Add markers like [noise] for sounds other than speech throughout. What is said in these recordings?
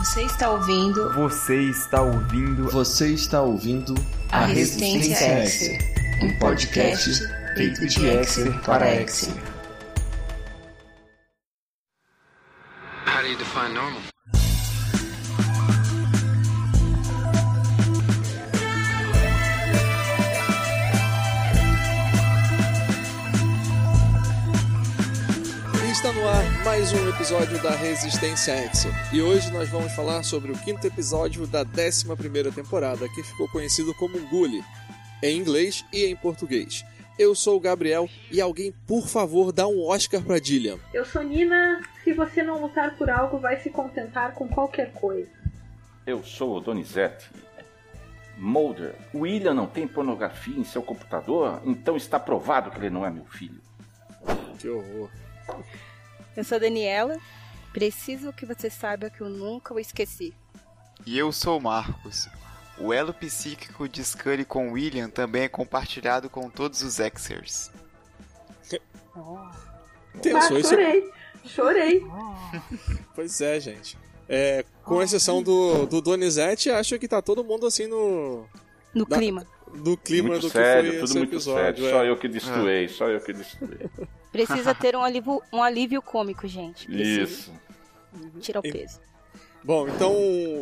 Você está ouvindo. Você está ouvindo. Você está ouvindo A Resistência Exer, um podcast feito de Exer para Exer. How do you define normal? Episódio da Resistência Exer. E hoje nós vamos falar sobre o quinto episódio da 11 temporada, que ficou conhecido como Ngule, em inglês e em português. Eu sou o Gabriel e alguém, por favor, dá um Oscar pra Dillian. Eu sou Nina. Se você não lutar por algo, vai se contentar com qualquer coisa. Eu sou o Donizete. Mulder, o William não tem pornografia em seu computador, então está provado que ele não é meu filho. Que horror. Eu sou a Daniela. Preciso que você saiba que eu nunca o esqueci. E eu sou o Marcos. O elo psíquico de Scully com William também é compartilhado com todos os Exers. Pensou ah, isso? chorei. Chorei. [laughs] Pois é, gente. É, com exceção do, do Donizete, acho que tá todo mundo assim no. No Da- clima. Do clima muito do que sério, foi tudo esse muito episódio. sério. é. Só eu que destruí, só eu que destruí. Precisa ter um alívio, um alívio cômico, gente. Precisa Isso. tirar o peso. Bom, então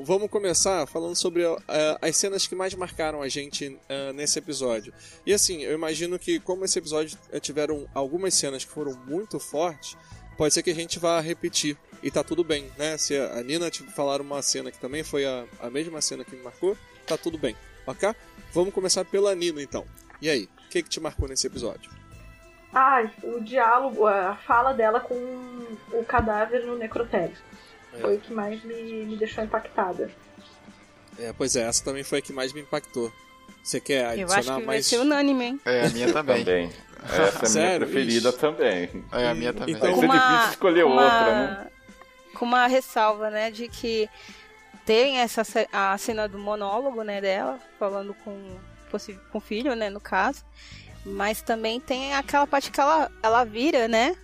vamos começar falando sobre uh, as cenas que mais marcaram a gente uh, nesse episódio. E assim, eu imagino que como esse episódio uh, tiveram algumas cenas que foram muito fortes, pode ser que a gente vá repetir. E tá tudo bem, né? Se a Nina te falar uma cena que também foi a, a mesma cena que me marcou, tá tudo bem, ok? Vamos começar pela Nina então. E aí, o que, que te marcou nesse episódio? Ai, o diálogo, a fala dela com o cadáver no necrotério. É. Foi o que mais me, me deixou impactada. É, pois é, essa também foi a que mais me impactou. Você quer Eu adicionar acho que vai mais? ser unânime, hein? É, a minha [laughs] também. Também. Essa é a minha preferida Ixi. também. É, a minha também. Então- Vai ser difícil escolher com outra, uma- né? Com uma ressalva, né, de que tem essa a cena do monólogo, né, dela, falando com, com o filho, né, no caso. Mas também tem aquela parte que ela, ela vira, né?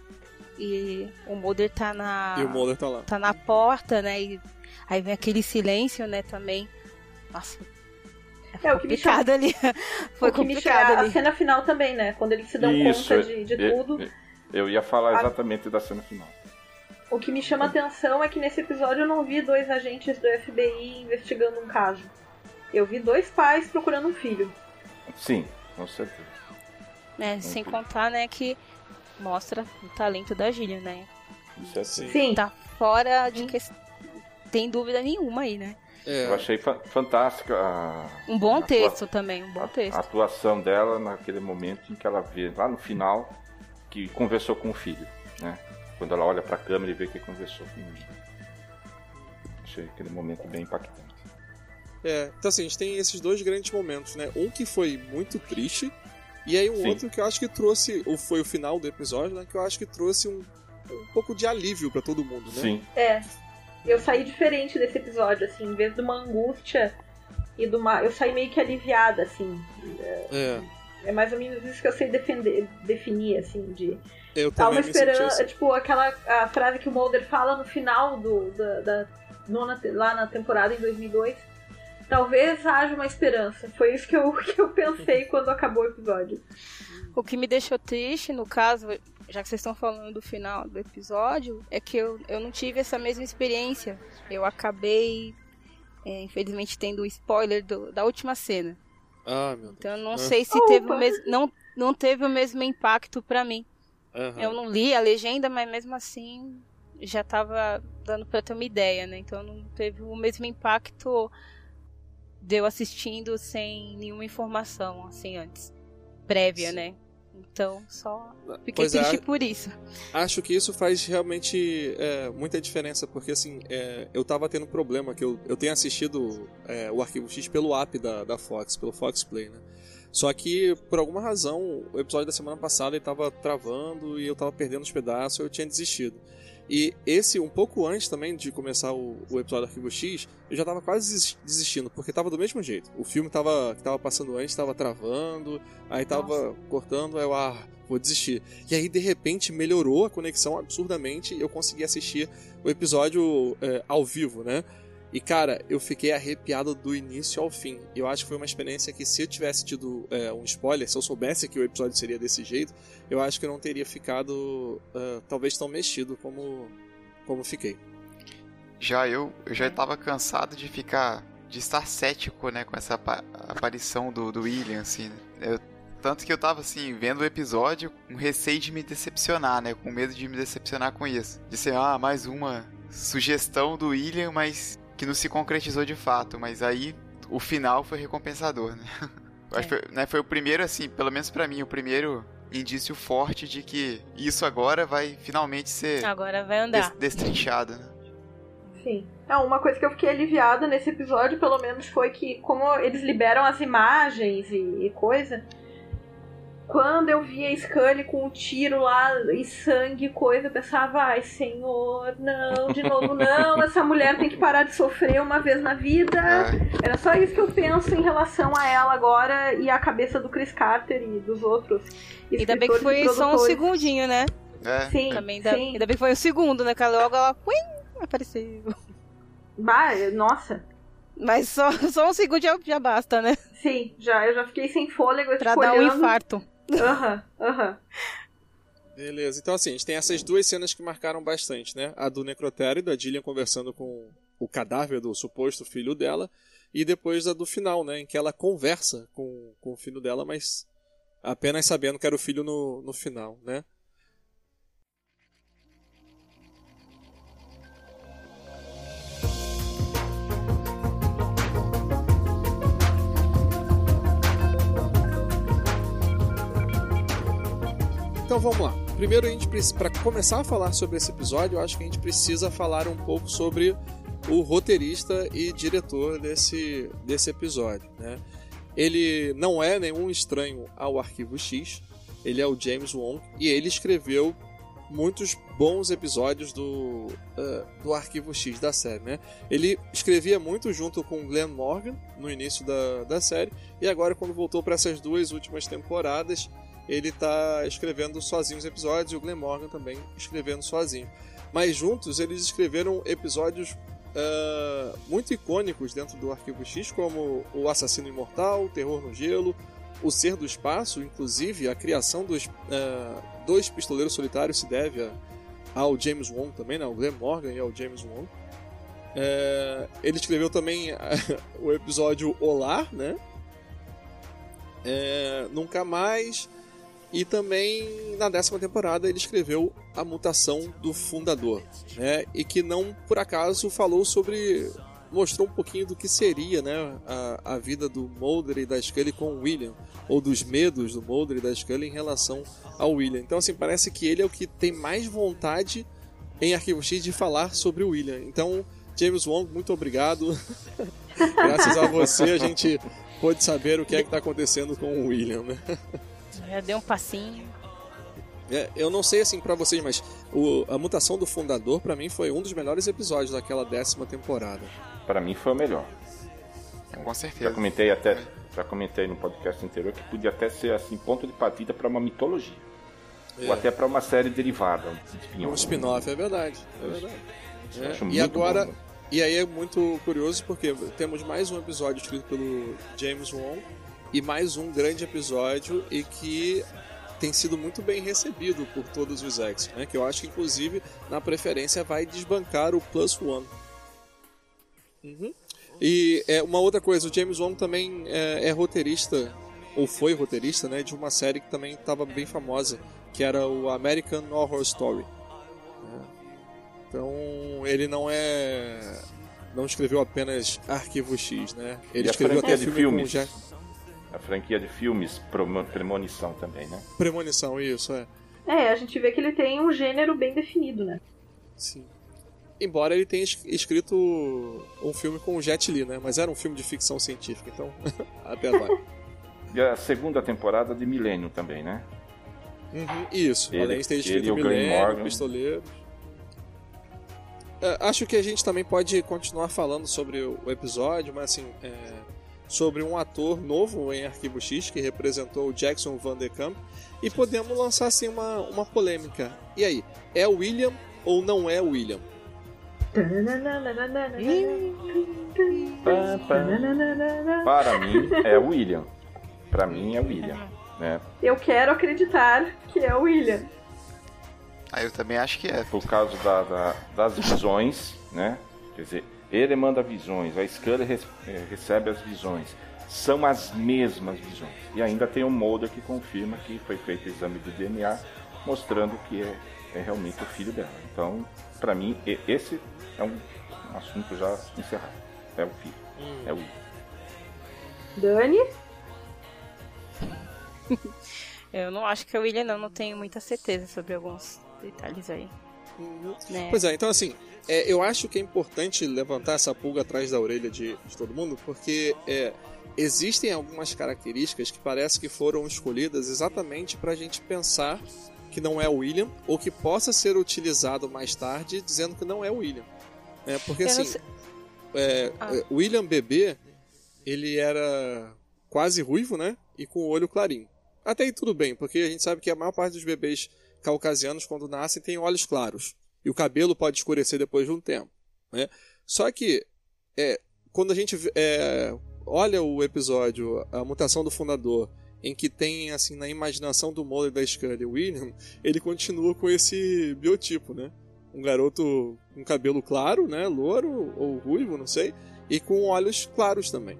E o Mulder tá na. E o Mulder tá lá. tá na porta, né? E aí vem aquele silêncio, né, também. Nossa. É, o que me chama, ali. Foi o que me complicado chama, [laughs] a ali. cena final também, né? Quando eles se dão Isso, conta de, de eu- tudo. Eu, eu ia falar exatamente da cena final. O que me chama atenção é que nesse episódio eu não vi dois agentes do FBI investigando um caso. Eu vi dois pais procurando um filho. Sim, com certeza. né? Sem contar, né, que mostra o talento da Gillian, né? Isso é assim. Sim. Tá fora de que tem dúvida nenhuma aí, né? É, Eu achei fa- fantástica a, Um bom a texto também, um bom a- texto. a atuação dela naquele momento em que ela vê lá no final que conversou com o filho, né? Quando ela olha pra câmera e vê que conversou com ele. Achei aquele momento bem impactante. É, então assim, a gente tem esses dois grandes momentos, né? Um que foi muito triste, e aí um Sim. outro que eu acho que trouxe, ou foi o final do episódio, né? Que eu acho que trouxe um, um pouco de alívio pra todo mundo, né? Sim, É. Eu saí diferente desse episódio, assim, em vez de uma angústia e de uma. Eu saí meio que aliviada, assim. É, É mais ou menos isso que eu sei defender, definir, assim, de. eu uma também me senti esperança, assim. tipo, aquela a frase que o Mulder fala no final do, da, da nona, lá na temporada em 2002. Talvez haja uma esperança. Foi isso que eu, [laughs] que eu pensei quando acabou o episódio. O que me deixou triste, no caso, já que vocês estão falando do final do episódio, é que eu, eu não tive essa mesma experiência. Eu acabei, é, infelizmente, tendo o spoiler do- da última cena. Ah, meu Deus. Então eu não Ah. sei se teve o mesmo. Não, não teve o mesmo impacto pra mim. Aham. Eu não li a legenda, mas mesmo assim já tava dando pra ter uma ideia, né? Então não teve o mesmo impacto de eu assistindo sem nenhuma informação, assim, antes. Prévia, Sim. né? Então só fiquei Pois é, triste por isso. Acho que isso faz realmente é, muita diferença, porque assim, é, eu tava tendo um problema, que eu, eu tenho assistido é, o Arquivo X pelo app da, da Fox, pelo Fox Play, né? Só que, por alguma razão, o episódio da semana passada ele tava travando e eu tava perdendo os pedaços eu tinha desistido. E esse, um pouco antes também de começar o, o episódio do Arquivo X, eu já tava quase desis- desistindo, porque tava do mesmo jeito. O filme tava, que tava passando antes tava travando, aí tava cortando, aí eu, ah, vou desistir. E aí, de repente, melhorou a conexão absurdamente e eu consegui assistir o episódio é, ao vivo, né? E cara, eu fiquei arrepiado do início ao fim. Eu acho que foi uma experiência que, se eu tivesse tido é, um spoiler, se eu soubesse que o episódio seria desse jeito, eu acho que eu não teria ficado uh, talvez tão mexido como, como fiquei. Já eu, eu já estava cansado de ficar. de estar cético, né, com essa aparição do, do William, assim. Eu, tanto que eu tava assim, vendo o episódio com receio de me decepcionar, né? Com medo de me decepcionar com isso. De ser, ah, mais uma sugestão do William, mas que não se concretizou de fato, mas aí o final foi recompensador, né? [laughs] É. Acho que foi, né, foi o primeiro, assim, pelo menos para mim, o primeiro indício forte de que isso agora vai finalmente ser. Agora vai andar. Des destrinchado, né? Sim. É, uma coisa que eu fiquei aliviada nesse episódio, pelo menos, foi que, como eles liberam as imagens e, e coisa, quando eu via a Scully com o um tiro lá e sangue e coisa, eu pensava, ai senhor, não, de novo não, essa mulher tem que parar de sofrer uma vez na vida. É. Era só isso que eu penso em relação a ela agora e a cabeça do Chris Carter e dos outros. Ainda bem que foi só um segundinho, né? É. Sim, Também ainda, sim. ainda bem que foi o um segundo, né? Que logo ela uim, apareceu. Bah, nossa. Mas só, [laughs] só um segundo já, já basta, né? Sim, já, eu já fiquei sem fôlego. Pra dar um infarto. Aham, aham. Beleza, então assim, a gente tem essas duas cenas que marcaram bastante, né? A do necrotério, da Dillian conversando com o cadáver do suposto filho dela, e depois a do final, né? Em que ela conversa com, com o filho dela, mas apenas sabendo que era o filho no, no final, né? Então vamos lá. Primeiro, a gente para começar a falar sobre esse episódio, eu acho que a gente precisa falar um pouco sobre o roteirista e diretor desse, desse episódio. Né? Ele não é nenhum estranho ao Arquivo X, ele é o James Wong e ele escreveu muitos bons episódios do, uh, do Arquivo X da série. Né? Ele escrevia muito junto com Glenn Morgan no início da, da série e agora, quando voltou para essas duas últimas temporadas, ele está escrevendo sozinho os episódios e o Glenn Morgan também escrevendo sozinho. Mas juntos eles escreveram episódios uh, muito icônicos dentro do Arquivo X, como O Assassino Imortal, Terror no Gelo, O Ser do Espaço, inclusive a criação dos uh, dois pistoleiros solitários se deve a, ao James Wong também, né? ao Glenn Morgan e ao James Wong. Uh, ele escreveu também [laughs] o episódio Olá, né? É, Nunca Mais, e também na décima temporada ele escreveu A Mutação do Fundador, né? E que não por acaso falou sobre mostrou um pouquinho do que seria, né, a, a vida do Mulder e da Scully com o William, ou dos medos do Mulder e da Scully em relação ao William. Então assim, parece que ele é o que tem mais vontade em Arquivo X de falar sobre o William. Então, James Wong, muito obrigado. [laughs] Graças a você a gente pôde saber o que é que está acontecendo com o William, né? Já deu um passinho. É, eu não sei assim para vocês, mas o, a mutação do fundador para mim foi um dos melhores episódios daquela décima temporada. Para mim foi o melhor. Com certeza. Já comentei até, já comentei no podcast anterior que podia até ser assim ponto de partida para uma mitologia. É. Ou até para uma série derivada, um Um spin-off, é verdade. É verdade. É, muito E agora, bom. e aí é muito curioso porque temos mais um episódio escrito pelo James Wong e mais um grande episódio e que tem sido muito bem recebido por todos os ex, né? Que eu acho que inclusive na preferência vai desbancar o Plus One. Uhum. E é, uma outra coisa, o James Wong também é, é roteirista ou foi roteirista, né, de uma série que também estava bem famosa, que era o American Horror Story. né? Então ele não é, não escreveu apenas Arquivo X, né? Ele E a escreveu até de filme com filmes? Jack A franquia de filmes Premonição também, né? Premonição, isso é. É, a gente vê que ele tem um gênero bem definido, né? Sim. Embora ele tenha es- escrito um filme com o Jet Li, né? Mas era um filme de ficção científica, então [laughs] até vai. E a segunda temporada de Milênio também, né? Uhum, isso, Ele- além de ter ele escrito Milênio, Morgan. Pistoleiro. É, acho que a gente também pode continuar falando sobre o o episódio, mas assim, é, sobre um ator novo em Arquivo X que representou o Jackson Van de Kamp e podemos lançar assim uma, uma polêmica. E aí, é o William ou não é o William? Para mim é o William. Para mim é o William. Né? Eu quero acreditar que é o William. Ah, eu também acho que é. Por causa da- da- das visões, né? Quer dizer, ele manda visões, a Scully eh, recebe as visões. São as mesmas visões. E ainda tem um Mulder que confirma que foi feito o exame do DNA, mostrando que é, é realmente o filho dela. Então, para mim, esse é um, assunto já encerrado. É o filho. É o William. Dani? [laughs] Eu não acho que é o William, não. Não tenho muita certeza sobre alguns detalhes aí. Né? Pois é, então assim, é, eu acho que é importante levantar essa pulga atrás da orelha de, de todo mundo, porque é, existem algumas características que parece que foram escolhidas exatamente para a gente pensar que não é o William, ou que possa ser utilizado mais tarde dizendo que não é o William. É, porque Eu assim, sei- é, Ah. é, William bebê, ele era quase ruivo, né? E com o olho clarinho. Até aí tudo bem, porque a gente sabe que a maior parte dos bebês caucasianos, quando nascem, tem olhos claros. E o cabelo pode escurecer depois de um tempo. Né? Só que, é, quando a gente é, olha o episódio A Mutação do Fundador, em que tem, assim, na imaginação do Mulder da Scully, William, ele continua com esse biotipo, né? Um garoto com cabelo claro, né? Louro ou ruivo, não sei. E com olhos claros também.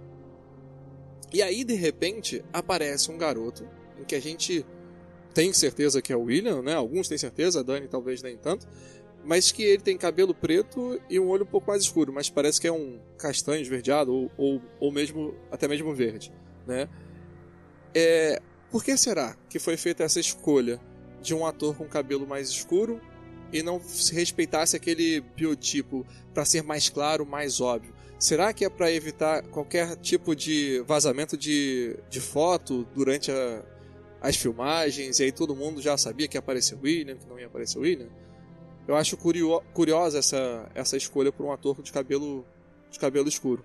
E aí, de repente, aparece um garoto em que a gente tem certeza que é o William, né? Alguns têm certeza, a Dani talvez nem tanto. Mas que ele tem cabelo preto e um olho um pouco mais escuro, mas parece que é um castanho esverdeado ou, ou, ou mesmo até mesmo verde, né? É, por que será que foi feita essa escolha de um ator com cabelo mais escuro e não se respeitasse aquele biotipo para ser mais claro, mais óbvio? Será que é para evitar qualquer tipo de vazamento de, de foto durante a, as filmagens e aí todo mundo já sabia que ia aparecer William, que não ia aparecer William? Eu acho curio, curiosa essa, essa escolha por um ator de cabelo, de cabelo escuro.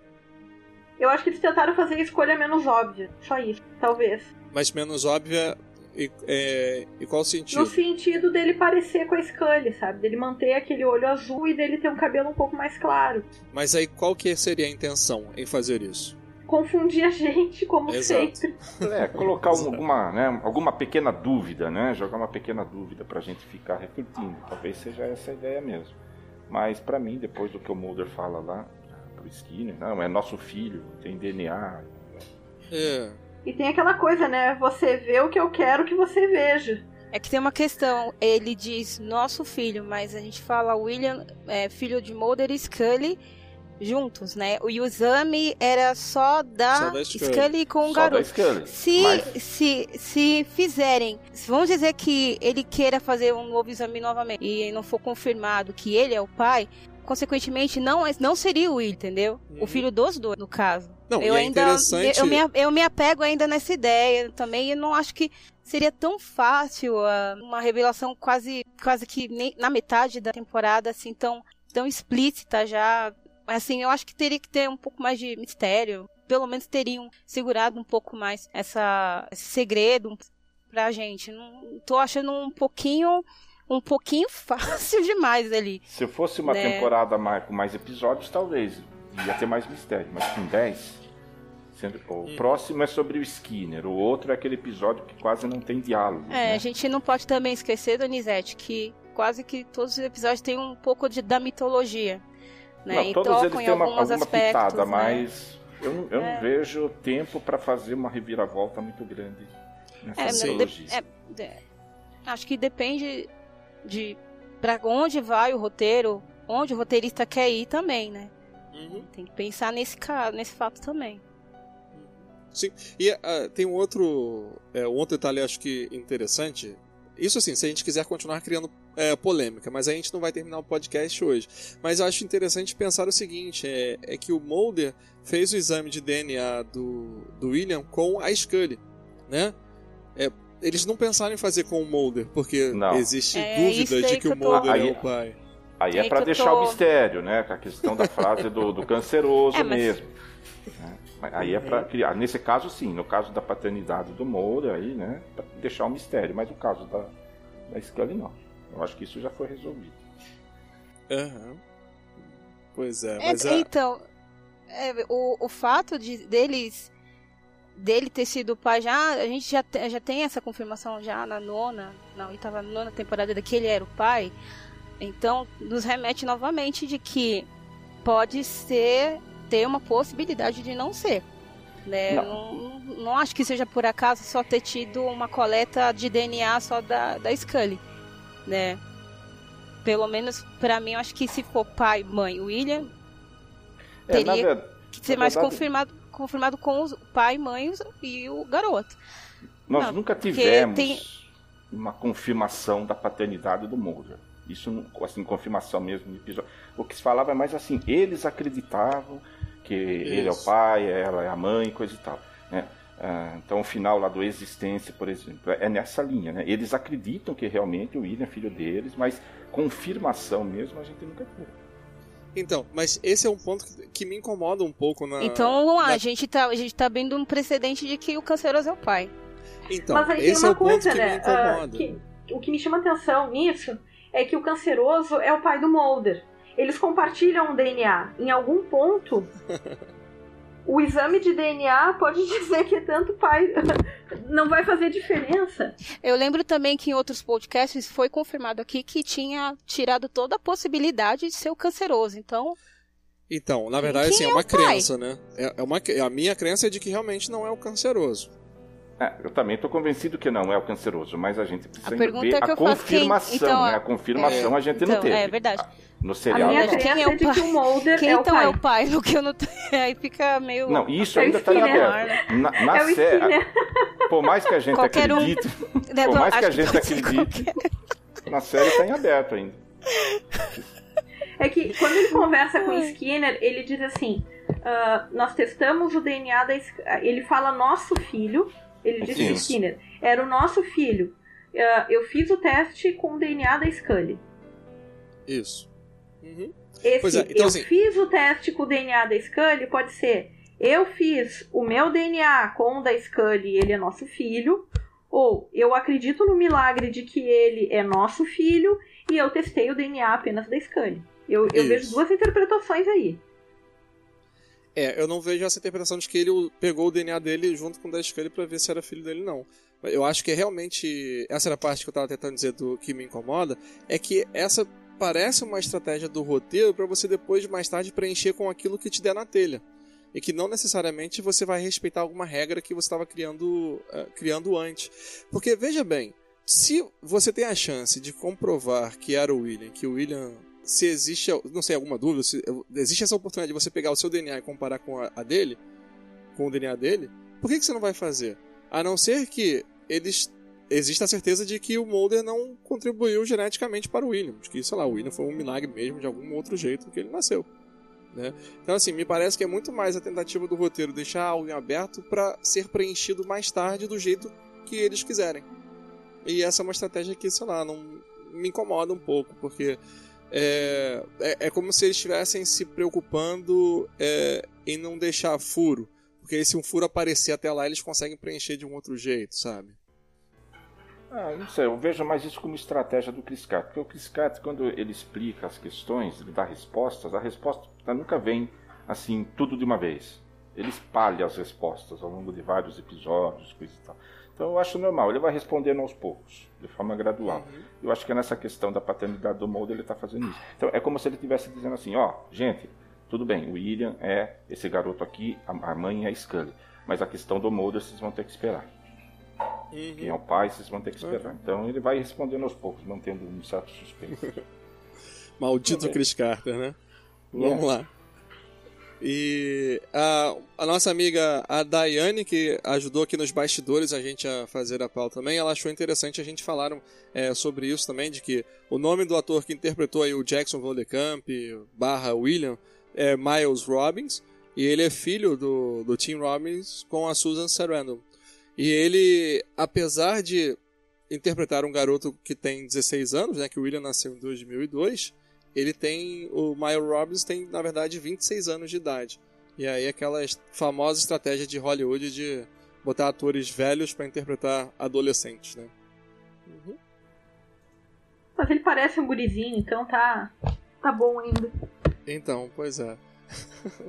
Eu acho que eles tentaram fazer a escolha menos óbvia. Só isso, talvez. Mas menos óbvia e, é, e qual sentido? No sentido dele parecer com a Scully, sabe? Dele manter aquele olho azul e dele ter um cabelo um pouco mais claro. Mas aí qual que seria a intenção em fazer isso? Confundir a gente, como Exato. sempre. É, colocar um- alguma, né, alguma pequena dúvida, né? Jogar uma pequena dúvida pra gente ficar refletindo. Talvez seja essa a ideia mesmo. Mas pra mim, depois do que o Mulder fala lá pro Skinner, não, é nosso filho, tem DNA. É, E tem aquela coisa, né? Você vê o que eu quero que você veja. É que tem uma questão, ele diz nosso filho, mas a gente fala William, é, filho de Mulder e Scully juntos, né? E o exame era só da, Só da Scully. Scully com o Só garoto. Se, Mas- se, se fizerem, vamos dizer que ele queira fazer um novo exame novamente e não for confirmado que ele é o pai, consequentemente não, é- não seria o Will, entendeu? Uhum. O filho dos dois, no caso. Não, eu é ainda interessante- eu me, eu me apego ainda nessa ideia também e não acho que seria tão fácil ah, uma revelação quase quase que nem- na metade da temporada assim tão tão explícita já assim eu acho que teria que ter um pouco mais de mistério pelo menos teriam segurado um pouco mais essa esse segredo pra gente não tô achando um pouquinho um pouquinho [laughs] fácil demais ali Se fosse uma Né. temporada mais, com mais episódios, talvez ia ter mais mistério. Mas com 10, sendo, o Hum. próximo é sobre o Skinner, o outro é aquele episódio que quase não tem diálogo. É, né? a gente não pode também esquecer, Donizete, que quase que todos os episódios têm um pouco de, da mitologia. Né? Não, e todos eles têm uma, alguns alguma aspectos. pitada, né? mas eu, não- eu É. não vejo tempo para fazer uma reviravolta muito grande nessa É, de- é, de- acho que depende de para onde vai o roteiro, onde o roteirista quer ir também, né? Uhum. Tem que pensar nesse caso, nesse fato também. Sim, e ah, tem um outro, é, um outro detalhe acho que interessante. Isso assim, se a gente quiser continuar criando é, polêmica, mas a gente não vai terminar o podcast hoje. Mas eu acho interessante pensar o seguinte: é, é que o Mulder fez o exame de DNA do, do William com a Scully, né? É, eles não pensaram em fazer com o Mulder, porque Não. existe É, dúvida de que que o Mulder é o pai. Aí É é para deixar tô- o mistério, né? Com a questão da frase do, do canceroso É, mas- mesmo. né? Mas Aí é para criar. Nesse caso, sim. No caso da paternidade do Moura, aí, né? Pra deixar o mistério. Mas no caso da, da Scully, não. Eu acho que isso já foi resolvido. Aham. Pois é, É, mas é, Então, é, o, o fato de deles dele ter sido pai já, a gente já, já tem essa confirmação já na nona, na oitava, nona temporada de que ele era o pai. Então, nos remete novamente de que pode ser ter uma possibilidade de não ser. Né? Não. Não, não acho que seja por acaso só ter tido uma coleta de DNA só da, da Scully, né? Pelo menos pra mim, eu acho que se for pai, mãe, William, É, teria verdade, que ser mais verdade- confirmado, confirmado com o pai, mãe e o garoto. nós Não, nunca tivemos tem- uma confirmação da paternidade do Mulder. Isso, assim, confirmação mesmo. O que se falava é mais assim, eles acreditavam que ele é o Isso. pai, ela é a mãe, coisa e tal. Né? Ah, então o final lá do Existência, por exemplo, é nessa linha. Né? Eles acreditam que realmente o William é filho deles, mas confirmação mesmo a gente nunca teve. Então, mas esse é um ponto que, que me incomoda um pouco na. então, vamos lá, na- a gente tá, a gente tá abrindo um precedente de que o canceroso é o pai. Então, Mas aí tem esse é uma ponto coisa, que né? me incomoda. ah, que- o que me chama atenção nisso é que o canceroso é o pai do Mulder. Eles compartilham o DNA. Em algum ponto, o exame de DNA pode [laughs] dizer que é tanto pai. Não vai fazer diferença. Eu lembro também que em outros podcasts foi confirmado aqui que tinha tirado toda a possibilidade de ser o canceroso. Então, Então, na verdade, assim, é é uma o pai? crença, né? É, é uma, a minha crença é de que realmente não é o canceroso. É, eu também estou convencido que não é o canceroso, mas a gente precisa A pergunta ver é que a eu faço, quem- confirmação. então, né? A confirmação a gente não então, teve. é verdade. No A serial. minha não. crença Quem é o é de pai? que o Mulder quem é o então pai. é o pai? No que eu não [laughs] Aí fica meio. Não, isso É o ainda está em aberto. Na, na É o sé- Skinner. Por mais que a gente Qualquer um. acredite, [laughs] Né, por mais que a gente acredite, qualquer- na série está em aberto ainda. É que quando ele conversa com o Skinner, ele diz assim: ah, nós testamos o DNA da. Ele fala nosso filho. Ele diz Sim. pro Skinner: era o nosso filho. Ah, eu fiz o teste com o DNA da Scully. Isso. Uhum. Esse Pois é, então, eu assim- fiz o teste com o DNA da Scully pode ser eu fiz o meu DNA com o da Scully e ele é nosso filho, ou eu acredito no milagre de que ele é nosso filho e eu testei o DNA apenas da Scully. Eu, eu vejo duas interpretações aí. É, eu não vejo essa interpretação de que ele pegou o DNA dele junto com o da Scully pra ver se era filho dele, não. Eu acho que é realmente. Essa era a parte que eu tava tentando dizer do que me incomoda. É que essa parece uma estratégia do roteiro pra você depois, mais tarde, preencher com aquilo que te der na telha. E que não necessariamente você vai respeitar alguma regra que você estava criando, eh, criando antes. Porque, veja bem, se você tem a chance de comprovar que era o William, que o William se existe, não sei, alguma dúvida, se existe essa oportunidade de você pegar o seu DNA e comparar com a dele, com o DNA dele, por que, que você não vai fazer? A não ser que eles exista a certeza de que o Mulder não contribuiu geneticamente para o William, de que, sei lá, o William foi um milagre mesmo de algum outro jeito que ele nasceu. Né? Então, assim, me parece que é muito mais a tentativa do roteiro deixar algo em aberto para ser preenchido mais tarde do jeito que eles quiserem. E essa é uma estratégia que, sei lá, não me incomoda um pouco, porque é, é, é como se eles estivessem se preocupando é, em não deixar furo. Porque se um furo aparecer até lá, eles conseguem preencher de um outro jeito, sabe? Ah, não sei, eu vejo mais isso como estratégia do Chris Carter. Porque o Chris Carter, quando ele explica as questões, ele dá respostas, a resposta nunca vem assim, tudo de uma vez. Ele espalha as respostas ao longo de vários episódios, coisa e tal. Então eu acho normal, ele vai respondendo aos poucos, de forma gradual. Eu acho que é nessa questão da paternidade do Mulder ele está fazendo isso. Então é como se ele estivesse dizendo assim, ó, gente, tudo bem, o William é esse garoto aqui, a a mãe é a Scully. Mas a questão do Mulder vocês vão ter que esperar. Quem é o pai, vocês vão ter que esperar. Então ele vai respondendo aos poucos, mantendo um certo suspense. [laughs] Maldito bem. Chris Carter, né? Yeah. Vamos lá. E a, a nossa amiga, a Daiane, que ajudou aqui nos bastidores a gente a fazer a pauta também, ela achou interessante a gente falar é, sobre isso também, de que o nome do ator que interpretou aí o Jackson Voldecamp barra William é Miles Robbins, e ele é filho do, do Tim Robbins com a Susan Sarandon. E ele, apesar de interpretar um garoto que tem 16 anos, né, que o William nasceu em 2002, ele tem, o Miles Robbins tem, na verdade, 26 anos de idade. E aí aquela famosa estratégia de Hollywood de botar atores velhos para interpretar adolescentes, né? Uhum. Mas ele parece um gurizinho, então tá, tá bom ainda. Então, pois é.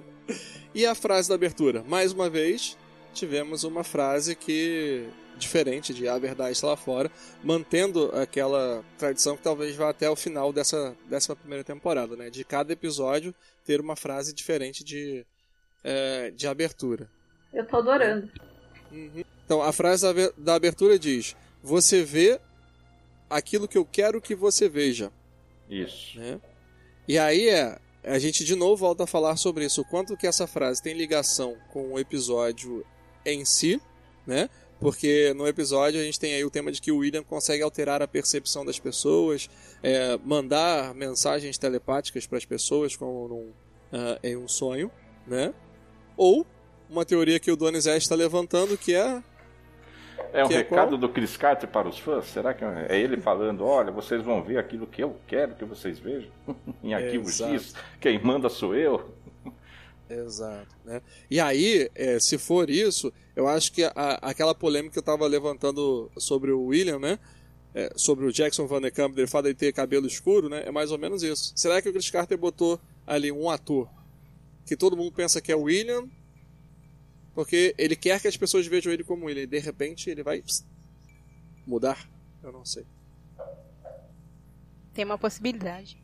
[laughs] e a frase da abertura? Mais uma vez, tivemos uma frase que diferente de A Verdade Está Lá Fora, mantendo aquela tradição que talvez vá até o final dessa décima primeira temporada, né? De cada episódio ter uma frase diferente de, é, de abertura. Eu tô adorando. Uhum. Então, a frase da abertura diz: Você vê aquilo que eu quero que você veja. Isso. Né? E aí é, a gente de novo volta a falar sobre isso, o quanto que essa frase tem ligação com o episódio em si, né? Porque no episódio a gente tem aí o tema de que o William consegue alterar a percepção das pessoas, é, mandar mensagens telepáticas para as pessoas como num, uh, em um sonho, né? Ou uma teoria que o Donizete está levantando que é é um recado do Chris Carter para os fãs? Será que é ele falando, olha, vocês vão ver aquilo que eu quero que vocês vejam? [laughs] em arquivo Exato. X, quem manda sou eu? Exato. Né? E aí, é, se for isso, eu acho que a, aquela polêmica que eu estava levantando sobre o William, né? É, sobre o Jackson Van Der Kamp, ele fala de ter cabelo escuro, né? É mais ou menos isso. Será que o Chris Carter botou ali um ator que todo mundo pensa que é o William, porque ele quer que as pessoas vejam ele como ele, e de repente ele vai pss, mudar? Eu não sei. Tem uma possibilidade.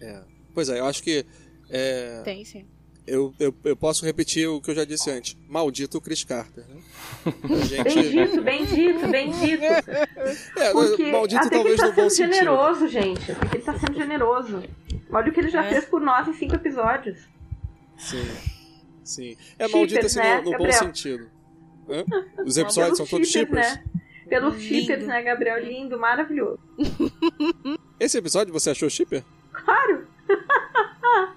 É. Pois é, eu acho que. É... Tem sim eu, eu, eu, posso repetir o que eu já disse antes. Maldito o Chris Carter. Né? [laughs] Gente... Bem dito, bem dito, bem dito. É, Porque maldito até talvez que ele tá sendo sentido. generoso, gente. Porque ele tá sendo generoso. Olha o que ele já é. fez por nós em cinco episódios. Sim. Sim. É maldito assim né, no, no bom sentido. Hã? [laughs] Os episódios são todos chippers? Né? Pelos chippers, né, Gabriel? Lindo, maravilhoso. Esse episódio você achou shipper? Claro!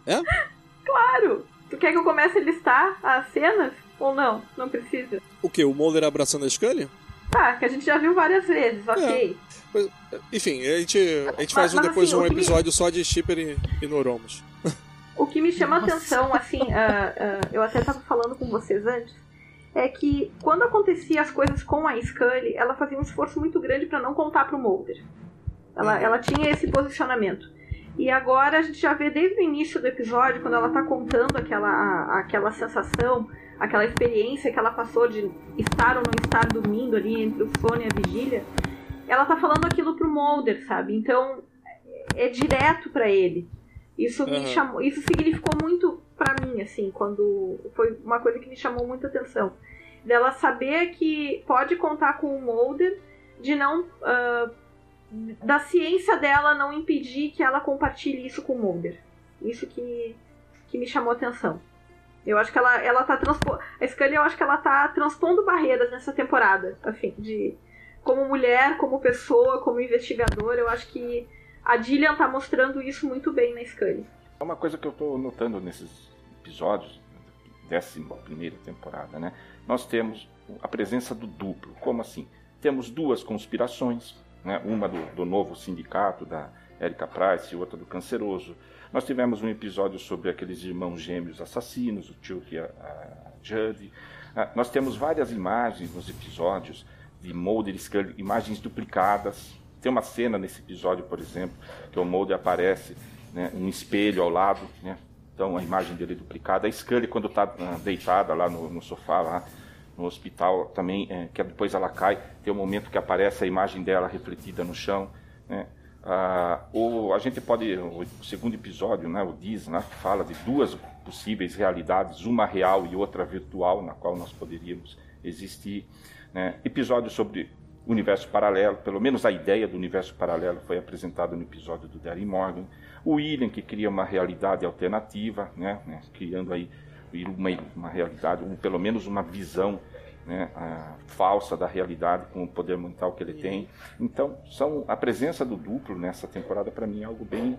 É? [laughs] Claro! Quer que eu comece a listar as cenas? Ou não? Não precisa. O que? O Mulder abraçando a Scully? Tá, que a gente já viu várias vezes, ok. É. enfim, a gente, a gente faz mas, depois assim, um episódio me... só de Shipper e, e Noromos. [laughs] O que me chama Nossa. atenção, assim, uh, uh, eu até tava falando com vocês antes, é que quando acontecia as coisas com a Scully, ela fazia um esforço muito grande para não contar pro Mulder. Ela, uhum. ela tinha esse posicionamento. E agora a gente já vê desde o início do episódio, quando ela tá contando aquela, a, aquela sensação, aquela experiência que ela passou de estar ou não estar dormindo ali entre o sono e a vigília, ela tá falando aquilo pro Mulder, sabe? Então é direto para ele. Isso uhum. me chamou, isso significou muito para mim, assim, quando foi uma coisa que me chamou muita atenção. Dela saber que pode contar com o Mulder, de não uh, da ciência dela não impedir que ela compartilhe isso com o Mulder. Isso que, que me chamou atenção. Eu acho que ela, ela tá transpo... A Scully, eu acho que ela tá transpondo barreiras nessa temporada. Assim, de. Como mulher, como pessoa, como investigadora, eu acho que a Dillian tá mostrando isso muito bem na Scully. É uma coisa que eu tô notando nesses episódios, décima primeira temporada, né? Nós temos a presença do duplo. Como assim? Temos duas conspirações, né? uma do, do, novo sindicato, da Erika Price, e outra do Canceroso. Nós tivemos um episódio sobre aqueles irmãos gêmeos assassinos, o Chuck e a, a Judy. Ah, nós temos várias imagens nos episódios de Mulder e Scully, imagens duplicadas. Tem uma cena nesse episódio, por exemplo, que o Mulder aparece né, um espelho ao lado, né? então a imagem dele é duplicada. A Scully, quando está ah, deitada lá no, no sofá, lá, no hospital também, é, que depois ela cai, tem um momento que aparece a imagem dela refletida no chão. Né? Ah, o, a gente pode, o segundo episódio, né, o diz, né, que fala de duas possíveis realidades, uma real e outra virtual, na qual nós poderíamos existir. Né? Episódio sobre universo paralelo, pelo menos a ideia do universo paralelo foi apresentada no episódio do Darren Morgan. O William, que cria uma realidade alternativa, né, né criando aí uma, uma realidade, um, pelo menos uma visão né, falsa da realidade com o poder mental que ele tem. Então, são a presença do duplo nessa temporada para mim é algo bem,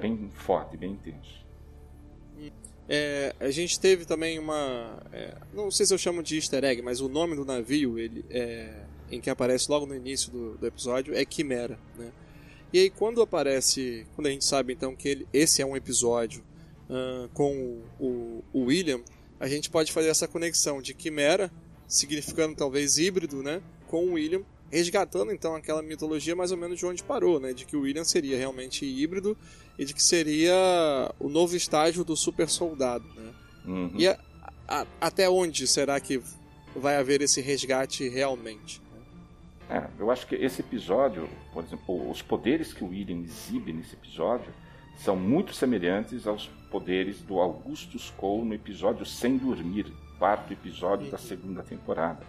bem forte, bem intenso. É, a gente teve também uma, é, não sei se eu chamo de Easter egg, mas o nome do navio, ele, é, em que aparece logo no início do, do episódio, é Quimera, né? E aí quando aparece, quando a gente sabe então que ele, esse é um episódio uh, com o, o, William, a gente pode fazer essa conexão de quimera, significando talvez híbrido, né, com o William, resgatando então aquela mitologia mais ou menos de onde parou, né? De que o William seria realmente híbrido e de que seria o novo estágio do super soldado, né? Uhum. E a- a- até onde será que vai haver esse resgate realmente? É, eu acho que esse episódio, por exemplo, os poderes que o William exibe nesse episódio são muito semelhantes aos poderes do Augustus Cole no episódio Sem Dormir, quarto episódio da segunda temporada.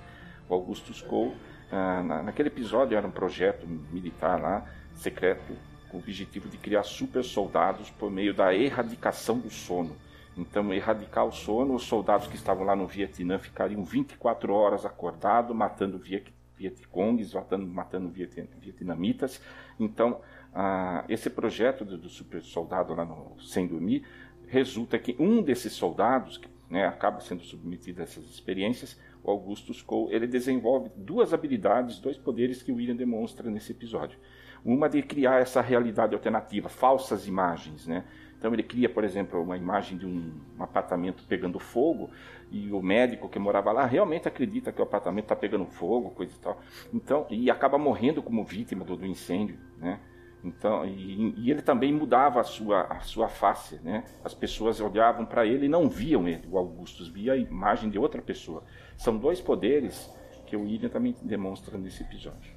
O Augustus Cole, ah, na- naquele episódio, era um projeto militar lá, secreto, com o objetivo de criar super soldados por meio da erradicação do sono. Então, erradicar o sono, os soldados que estavam lá no Vietnã ficariam 24 horas acordados, matando Viet Vietcongues, matando, matando viet, vietnamitas. Então, ah, esse projeto do, do super soldado lá no Sem Dormir resulta que um desses soldados, que né, acaba sendo submetido a essas experiências, o Augustus Cole, ele desenvolve duas habilidades, dois poderes que o William demonstra nesse episódio. Uma de criar essa realidade alternativa, falsas imagens, né? Então ele cria, por exemplo, uma imagem de um, um apartamento pegando fogo e o médico que morava lá realmente acredita que o apartamento está pegando fogo, coisa e tal. Então e acaba morrendo como vítima do, do incêndio, né? Então e, e ele também mudava a sua a sua face, né? As pessoas olhavam para ele e não viam ele, o Augustus via a imagem de outra pessoa. São dois poderes que o William também demonstra nesse episódio.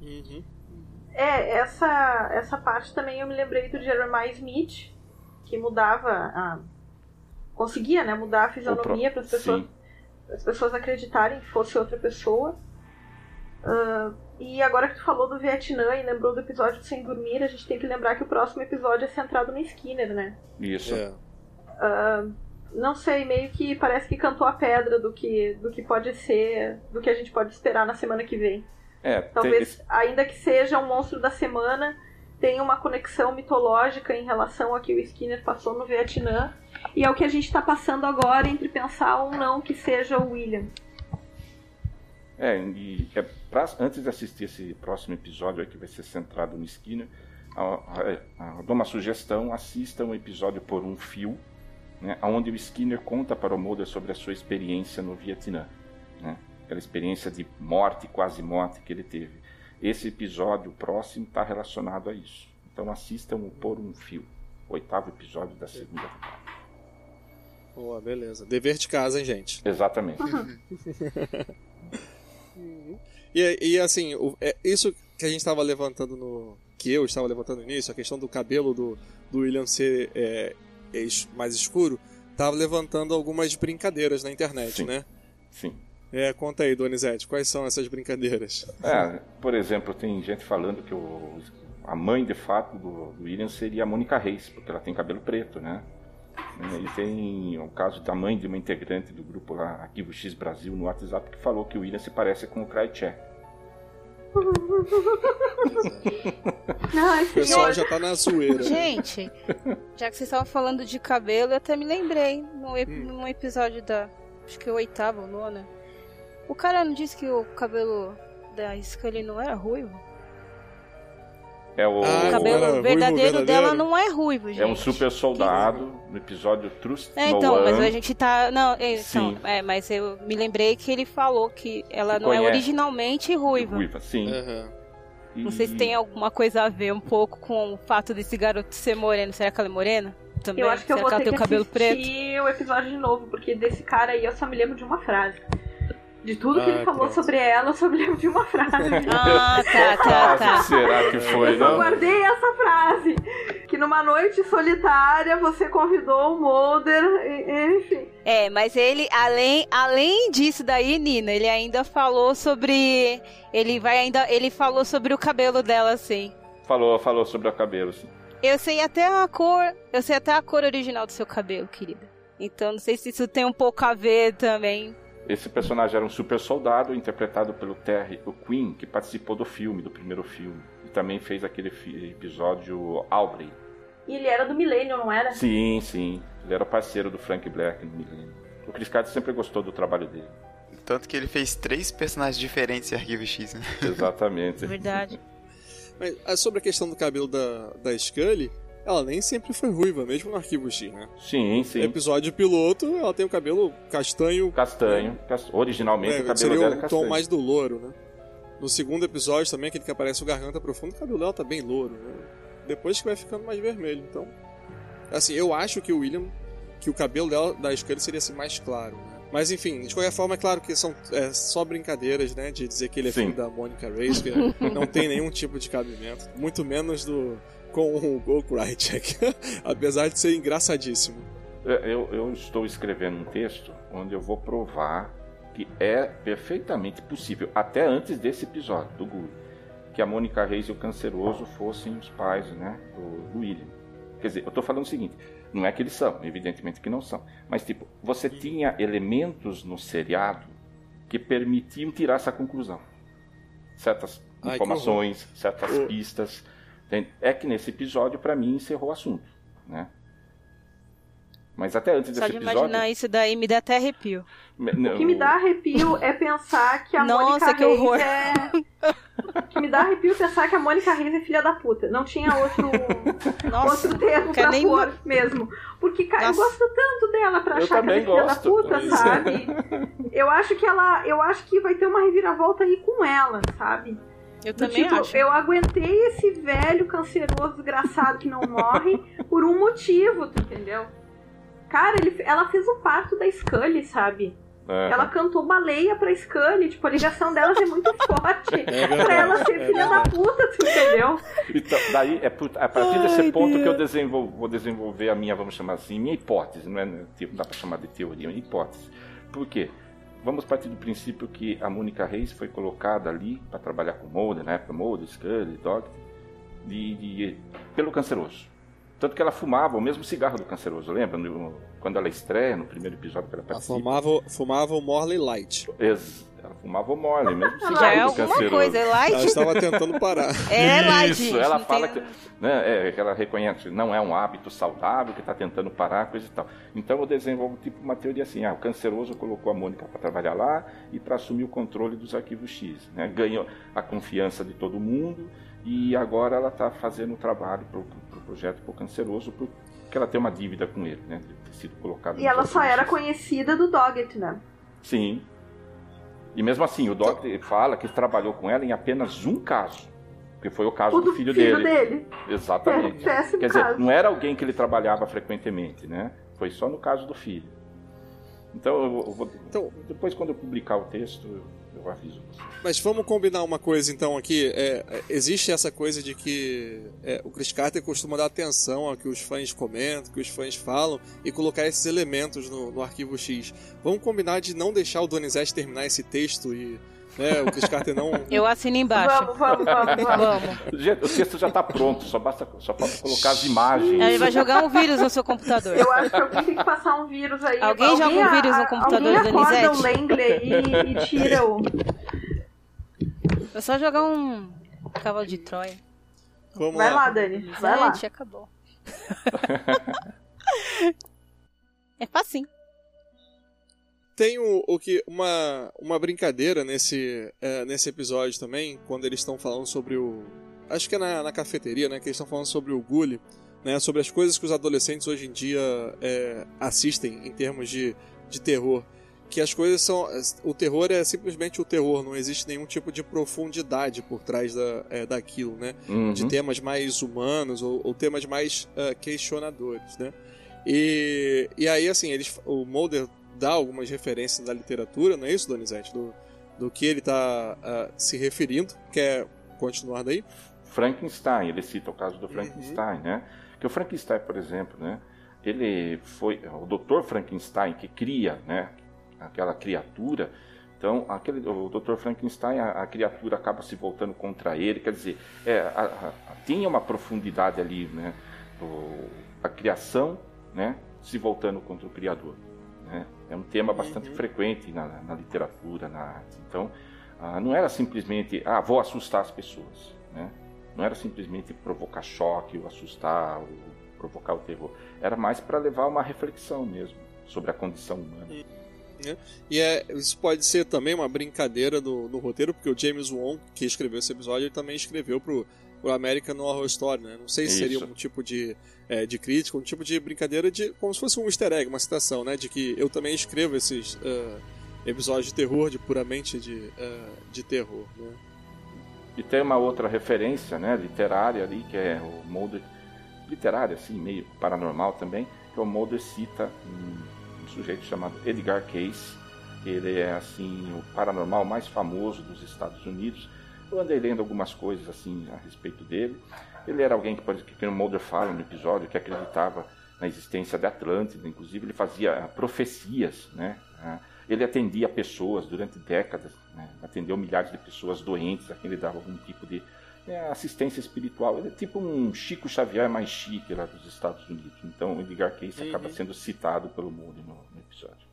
Uhum. É, essa, essa parte também eu me lembrei do Jeremiah Smith, que mudava a. conseguia, né, mudar a fisionomia para as pessoas, as pessoas acreditarem que fosse outra pessoa. Ah, e agora que tu falou do Vietnã e lembrou do episódio do Sem Dormir, a gente tem que lembrar que o próximo episódio é centrado no Skinner, né? Isso. É. Não sei, meio que parece que cantou a pedra do que, do que pode ser, do que a gente pode esperar na semana que vem. É, tem Talvez, esse- ainda que seja um monstro da semana, tenha uma conexão mitológica em relação ao que o Skinner passou no Vietnã e ao que a gente está passando agora entre pensar ou não que seja o William. É, e é pra- antes de assistir esse próximo episódio aí que vai ser centrado no Skinner, eu dou uma sugestão, assista um episódio por um fio, né, onde o Skinner conta para o Mulder sobre a sua experiência no Vietnã, né, aquela experiência de morte, quase morte que ele teve. Esse episódio próximo está relacionado a isso. Então assistam o Por um Fio, oitavo episódio da segunda temporada. Boa, beleza. Dever de casa, hein, gente? Exatamente. [laughs] E, e assim, o- é isso que a gente estava levantando no. que eu estava levantando no início, a questão do cabelo do, do William ser é, mais escuro, estava levantando algumas brincadeiras na internet, Sim. né? Sim. É, conta aí, Donizete, quais são essas brincadeiras? É, por exemplo, tem gente falando que o, a mãe de fato do, do William seria a Mônica Reis, porque ela tem cabelo preto, né? E tem o caso da mãe de uma integrante do grupo lá, Arquivo X Brasil, no WhatsApp, que falou que o William se parece com o Kraiché. [laughs] O pessoal já tá na zoeira. Gente, já que vocês estavam falando de cabelo, eu até me lembrei num, ep- Hum. num episódio da. Acho que o oitavo ou nono. O cara não disse que o cabelo da Scully não era ruivo? É o, Ah, O era cabelo ruivo verdadeiro, dela verdadeiro? não é ruivo, gente. é um super soldado no episódio Trust É, No então, mas One. a gente tá. Não, é, então, Sim. é, mas eu me lembrei que ele falou que ela Que não é originalmente ruiva. Ruiva, sim. Aham. Não sei se E- tem alguma coisa a ver um pouco com o fato desse garoto ser moreno. Será que ela é morena? Também? Eu acho que eu Será vou que ela ter tem que o cabelo preto? assistir o episódio de novo, porque desse cara aí eu só me lembro de uma frase. De tudo que Ah, ele falou pronto. sobre ela, eu só me lembro de uma frase. [laughs] Ah, tá, tá, Ah, tá. será que foi, Eu só guardei essa frase. Que numa noite solitária você convidou o Mulder, e- enfim. É, mas ele, além, além disso daí, Nina, ele ainda falou sobre. Ele vai ainda. Ele falou sobre o cabelo dela, assim. Falou, falou sobre o cabelo, sim. Eu sei até a cor. Eu sei até a cor original do seu cabelo, querida. Então não sei se isso tem um pouco a ver também. Esse personagem era um super soldado interpretado pelo Terry O'Quinn, que participou do filme, do primeiro filme. E também fez aquele episódio Aubrey. E ele era do Millennium, não era? Sim, sim. Ele era parceiro do Frank Black no Millennium. O Chris Carter sempre gostou do trabalho dele. Tanto que ele fez três personagens diferentes em Arquivo X, né? Exatamente. É verdade. [laughs] Mas ah, sobre a questão do cabelo da, da Scully, ela nem sempre foi ruiva, mesmo no Arquivo X, né? Sim, sim. Episódio piloto, ela tem o cabelo castanho. Castanho. cas- Originalmente né, o cabelo seria dela é o castanho. tom mais do louro, né? no segundo episódio também, aquele que aparece o Garganta Profundo, o cabelo dela tá bem louro. Né? Depois que vai ficando mais vermelho. Então, assim, eu acho que o William, que o cabelo dela, da Scully seria assim, mais claro. Né? Mas enfim, de qualquer forma, é claro que são é, só brincadeiras, né? De dizer que ele é Sim. filho da Monica Reyes, [laughs] que não tem nenhum tipo de cabimento. Muito menos do com o Go Krychek. [laughs] Apesar de ser engraçadíssimo. É, Eu, eu estou escrevendo um texto onde eu vou provar que é perfeitamente possível, até antes desse episódio do Guri, que a Mônica Reis e o Canceroso fossem os pais né, do, do William. Quer dizer, eu estou falando o seguinte: não é que eles são, evidentemente que não são, mas tipo, você tinha elementos no seriado que permitiam tirar essa conclusão. Certas Ai, informações, certas Oh. pistas. Entende? É que nesse episódio, para mim, encerrou o assunto. Né? Mas até antes Só desse de episódio. imaginar isso daí me dá até arrepio. me- O que me dá arrepio é pensar que a Nossa, Mônica que Reis horror. é. O que me dá arrepio é pensar que a Mônica Reis é filha da puta. Não tinha outro, [laughs] Nossa, outro termo pra nem- pôr mesmo. Porque, cara, eu Nossa. gosto tanto dela pra Eu achar que ela é filha da puta, [laughs] sabe? Eu acho que ela. Eu acho que vai ter uma reviravolta aí com ela, sabe? Eu Do também tipo, acho. eu aguentei esse velho canceroso desgraçado que não morre por um motivo, tu entendeu? Cara, ele, ela fez o parto da Scully, sabe? É, Ela cantou baleia pra Scully, tipo, a ligação delas é muito forte [laughs] É pra ela ser é filha da puta, tu entendeu? Então, daí é por- a partir desse Ai, ponto que eu desenvol- vou desenvolver a minha, vamos chamar assim, minha hipótese, não é tipo, dá para chamar de teoria, é uma hipótese. Por quê? Vamos partir do princípio que a Mônica Reis foi colocada ali para trabalhar com Mulder, na época Mulder, Scully, Dog, de, de- pelo canceroso. Tanto que ela fumava o mesmo cigarro do canceroso, lembra? No- quando ela estreia, no primeiro episódio que ela Ela participa. fumava, fumava o Morley Light. Ex- Ela fumava o mole, mesmo cigarro [laughs] Já é do alguma canceroso. coisa, é Ela light. estava tentando parar. [laughs] É light, Isso, gente, ela fala tem- que, né, é, que ela reconhece, não é um hábito saudável, que está tentando parar, coisa e tal. Então eu desenvolvo tipo uma teoria assim, ah, o canceroso colocou a Mônica para trabalhar lá e para assumir o controle dos arquivos X, né? Ganhou a confiança de todo mundo e agora ela está fazendo o trabalho para o pro projeto pro canceroso, porque ela tem uma dívida com ele, né? De ter sido colocado E ela só era X. conhecida do Doggett, né? Sim. E mesmo assim, o Doc fala que trabalhou com ela em apenas um caso. Que foi o caso O do filho, dele. dele. Exatamente. É, Quer dizer, caso. não era alguém que ele trabalhava frequentemente, né? Foi só no caso do filho. Então, eu vou- Então- depois quando eu publicar o texto, aviso. Mas vamos combinar uma coisa então aqui. É, é, existe essa coisa de que é, o Chris Carter costuma dar atenção ao que os fãs comentam, que os fãs falam e colocar esses elementos no, no arquivo X. Vamos combinar de não deixar o Donizete terminar esse texto e né, o Chris Carter não. Eu assino embaixo. Vamos, vamos, vamos, vamos. O texto já está pronto, só basta só falta colocar as imagens. Ele vai jogar um vírus no seu computador. Eu acho que alguém tem que passar um vírus aí. Alguém joga um vírus no a- computador alguém do acorda Donizete? o Langley e, e tira o... É só jogar um cavalo de Troia. Vamos Vai lá. lá, Dani. Vai lá. Gente, acabou. [laughs] é facinho. Tem o, o que uma, uma brincadeira nesse, é, nesse episódio também, quando eles estão falando sobre o. Acho que é na, na cafeteria, né? Que eles estão falando sobre o Gully, né? Sobre as coisas que os adolescentes hoje em dia é, assistem em termos de, de terror. Que as coisas são. O terror é simplesmente o terror, não existe nenhum tipo de profundidade por trás da, é, daquilo, né? Uhum. de temas mais humanos ou, ou temas mais ah, questionadores, né? E, e aí, assim, eles, o Mulder dá algumas referências da literatura, não é isso, Donizete? Do, do que ele está se referindo. Quer continuar daí? Frankenstein, ele cita o caso Uhum. do Frankenstein, né? Que o Frankenstein, por exemplo, né? Ele foi o Dr. Frankenstein que cria, né? Aquela criatura. Então, aquele, o Dr. Frankenstein, a, a criatura acaba se voltando contra ele. Quer dizer, é, a- a- tinha uma profundidade ali, né? O- a criação, né? Se voltando contra o criador. É um tema bastante Uhum. frequente na, na literatura, na arte. Então, ah, não era simplesmente, ah, vou assustar as pessoas, né? Não era simplesmente provocar choque, ou assustar, ou provocar o terror. Era mais para levar uma reflexão mesmo sobre a condição humana. E é, isso pode ser também uma brincadeira do, no roteiro, porque o James Wong, que escreveu esse episódio, ele também escreveu pro, pro American Horror Story, né? Não sei se seria Isso. um tipo de, é, de crítica, um tipo de brincadeira, de como se fosse um easter egg, uma citação, né? De que eu também escrevo esses ah, episódios de terror, de puramente de, ah, de terror, né? E tem uma outra referência, né, literária ali, que é o Mulder, literária assim, meio paranormal também, que o Mulder cita um, sujeito chamado Edgar Cayce, ele é assim o paranormal mais famoso dos Estados Unidos. Eu andei lendo algumas coisas assim a respeito dele. Ele era alguém que, exemplo, que o Mulder fala no episódio, que acreditava na existência da Atlântida, inclusive ele fazia profecias, né? Ele atendia pessoas durante décadas, né? atendeu milhares de pessoas doentes, a quem ele dava algum tipo de né, assistência espiritual. Ele é tipo um Chico Xavier mais chique lá dos Estados Unidos. Então, o Edgar Cayce acaba sendo citado pelo mundo no, no, episódio.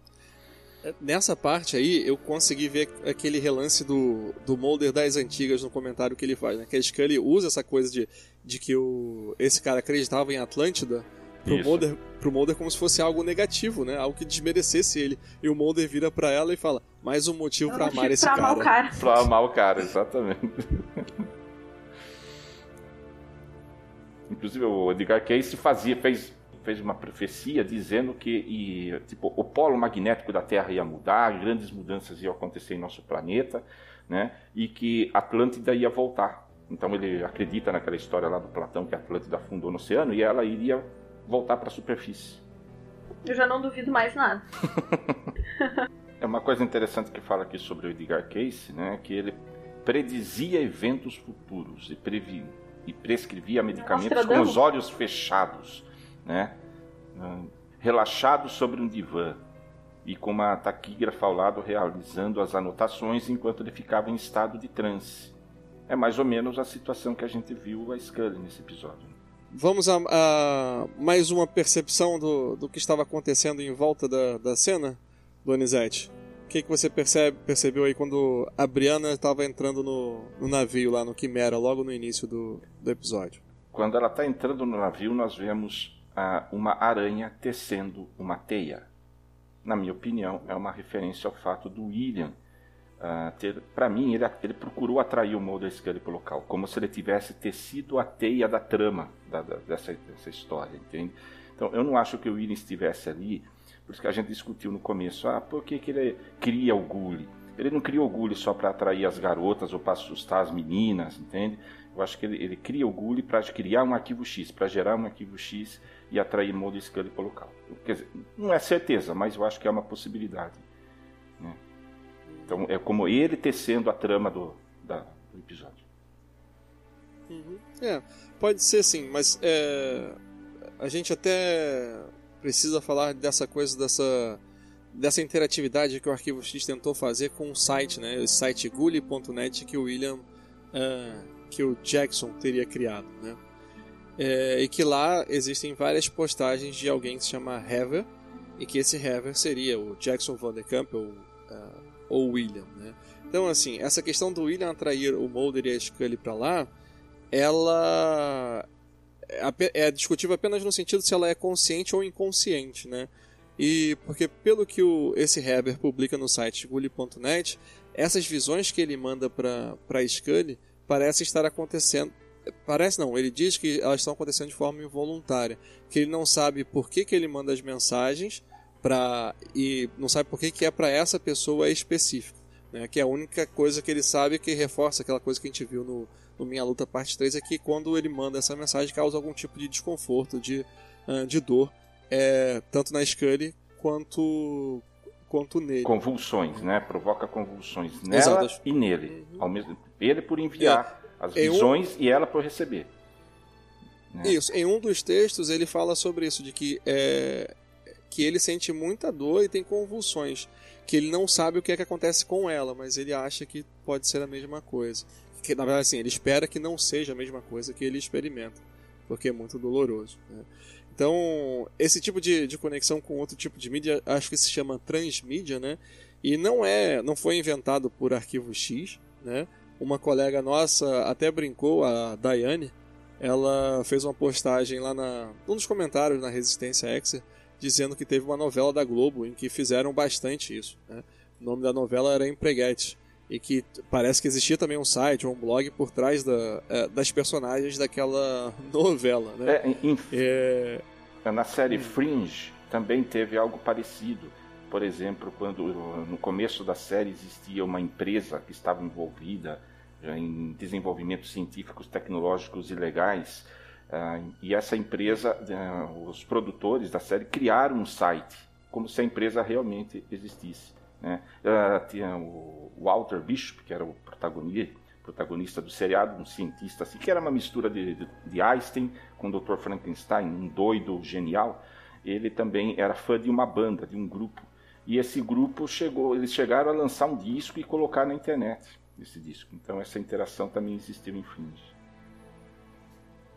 É, nessa parte aí, eu consegui ver aquele relance do, do Mulder das antigas no comentário que ele faz, né? Que a Scully usa essa coisa de, de que o, esse cara acreditava em Atlântida pro Mulder, pro Mulder como se fosse algo negativo, né? Algo que desmerecesse ele. E o Mulder vira para ela e fala: mais um motivo para amar esse pra cara. Amar o cara. pra amar o cara, exatamente. [laughs] Inclusive o Edgar Cayce fazia, fez, fez uma profecia dizendo que e, tipo, o polo magnético da Terra ia mudar, grandes mudanças iam acontecer em nosso planeta, né? E que Atlântida ia voltar. Então ele acredita naquela história lá do Platão que a Atlântida afundou no oceano e ela iria voltar para a superfície. Eu já não duvido mais nada. [laughs] é uma coisa interessante que fala aqui sobre o Edgar Cayce, né, que ele predizia eventos futuros e, previ, e prescrevia medicamentos com os olhos fechados, né, relaxados sobre um divã e com uma taquígrafa ao lado realizando as anotações enquanto ele ficava em estado de transe. É mais ou menos a situação que a gente viu a Scully nesse episódio. Vamos a, a, mais uma percepção do, do que estava acontecendo em volta da, da cena, Donizete. O que, que você percebe, percebeu aí quando a Brianna estava entrando no, no, navio lá no Quimera, logo no início do, do episódio? Quando ela está entrando no navio, nós vemos ah, uma aranha tecendo uma teia. Na minha opinião, é uma referência ao fato do William Uh, para mim, ele, ele, procurou atrair o Mulder Scully para o local, como se ele tivesse tecido a teia da trama da, da, dessa, dessa história, entende? Então, eu não acho que o William estivesse ali, por isso que a gente discutiu no começo, ah, por que, que ele cria o Gully? Ele não criou o Gully só para atrair as garotas ou para assustar as meninas, entende? Eu acho que ele, ele cria o Gully para criar um arquivo X, para gerar um arquivo X e atrair Mulder Scully para o local. Quer dizer, não é certeza, mas eu acho que é uma possibilidade. Né? Então é como ele tecendo a trama do, da, do episódio. Uhum. É, pode ser sim, mas é, a gente até precisa falar dessa coisa, dessa, dessa interatividade que o Arquivo X tentou fazer com o site, né? O site gully.net que o William, uh, que o Jackson teria criado, né? É, e que lá existem várias postagens de alguém que se chama Heather, e que esse Heather seria o Jackson Van Der Kamp, ou uh, ou William, né? Então, assim, essa questão do William atrair o Mulder e a Scully para lá, ela é discutível apenas no sentido se ela é consciente ou inconsciente, né? E porque pelo que o, esse Heber publica no site gully.net, essas visões que ele manda para Scully parecem estar acontecendo parece não, ele diz que elas estão acontecendo de forma involuntária, que ele não sabe por que, que ele manda as mensagens, para e não sabe por que, que é para essa pessoa específica. Né? Que é a única coisa que ele sabe que reforça aquela coisa que a gente viu no, no Minha Luta Parte 3 é que quando ele manda essa mensagem causa algum tipo de desconforto, de, de dor, é, tanto na Scully quanto, quanto nele. Convulsões, né? Provoca convulsões nela Exato. e nele. Ao mesmo Ele por enviar as visões um... e ela por receber. Né? Isso. Em um dos textos ele fala sobre isso, de que é, que ele sente muita dor e tem convulsões, que ele não sabe o que é que acontece com ela, mas ele acha que pode ser a mesma coisa. Que na verdade assim, ele espera que não seja a mesma coisa que ele experimenta, porque é muito doloroso. Né? Então, esse tipo de, de conexão com outro tipo de mídia, acho que se chama transmídia, né? E não é, não foi inventado por Arquivo X, né? Uma colega nossa até brincou, a Daiane, ela fez uma postagem lá na, um dos comentários na Resistência Exer, dizendo que teve uma novela da Globo em que fizeram bastante isso. Né? O nome da novela era Empreguete. E que parece que existia também um site ou um blog por trás da, é, das personagens daquela [laughs] novela. Né? É, em, é... Na série Fringe também teve algo parecido. Por exemplo, quando no começo da série existia uma empresa que estava envolvida em desenvolvimentos científicos, tecnológicos e legais. Uh, e essa empresa, uh, os produtores da série criaram um site, como se a empresa realmente existisse. Né? Uh, tinha o Walter Bishop, que era o protagonista, protagonista do seriado, um cientista assim, que era uma mistura de, de, de Einstein com o Dr. Frankenstein, um doido genial. Ele também era fã de uma banda, de um grupo. E esse grupo chegou, eles chegaram a lançar um disco e colocar na internet esse disco. Então essa interação também existiu em Fringe.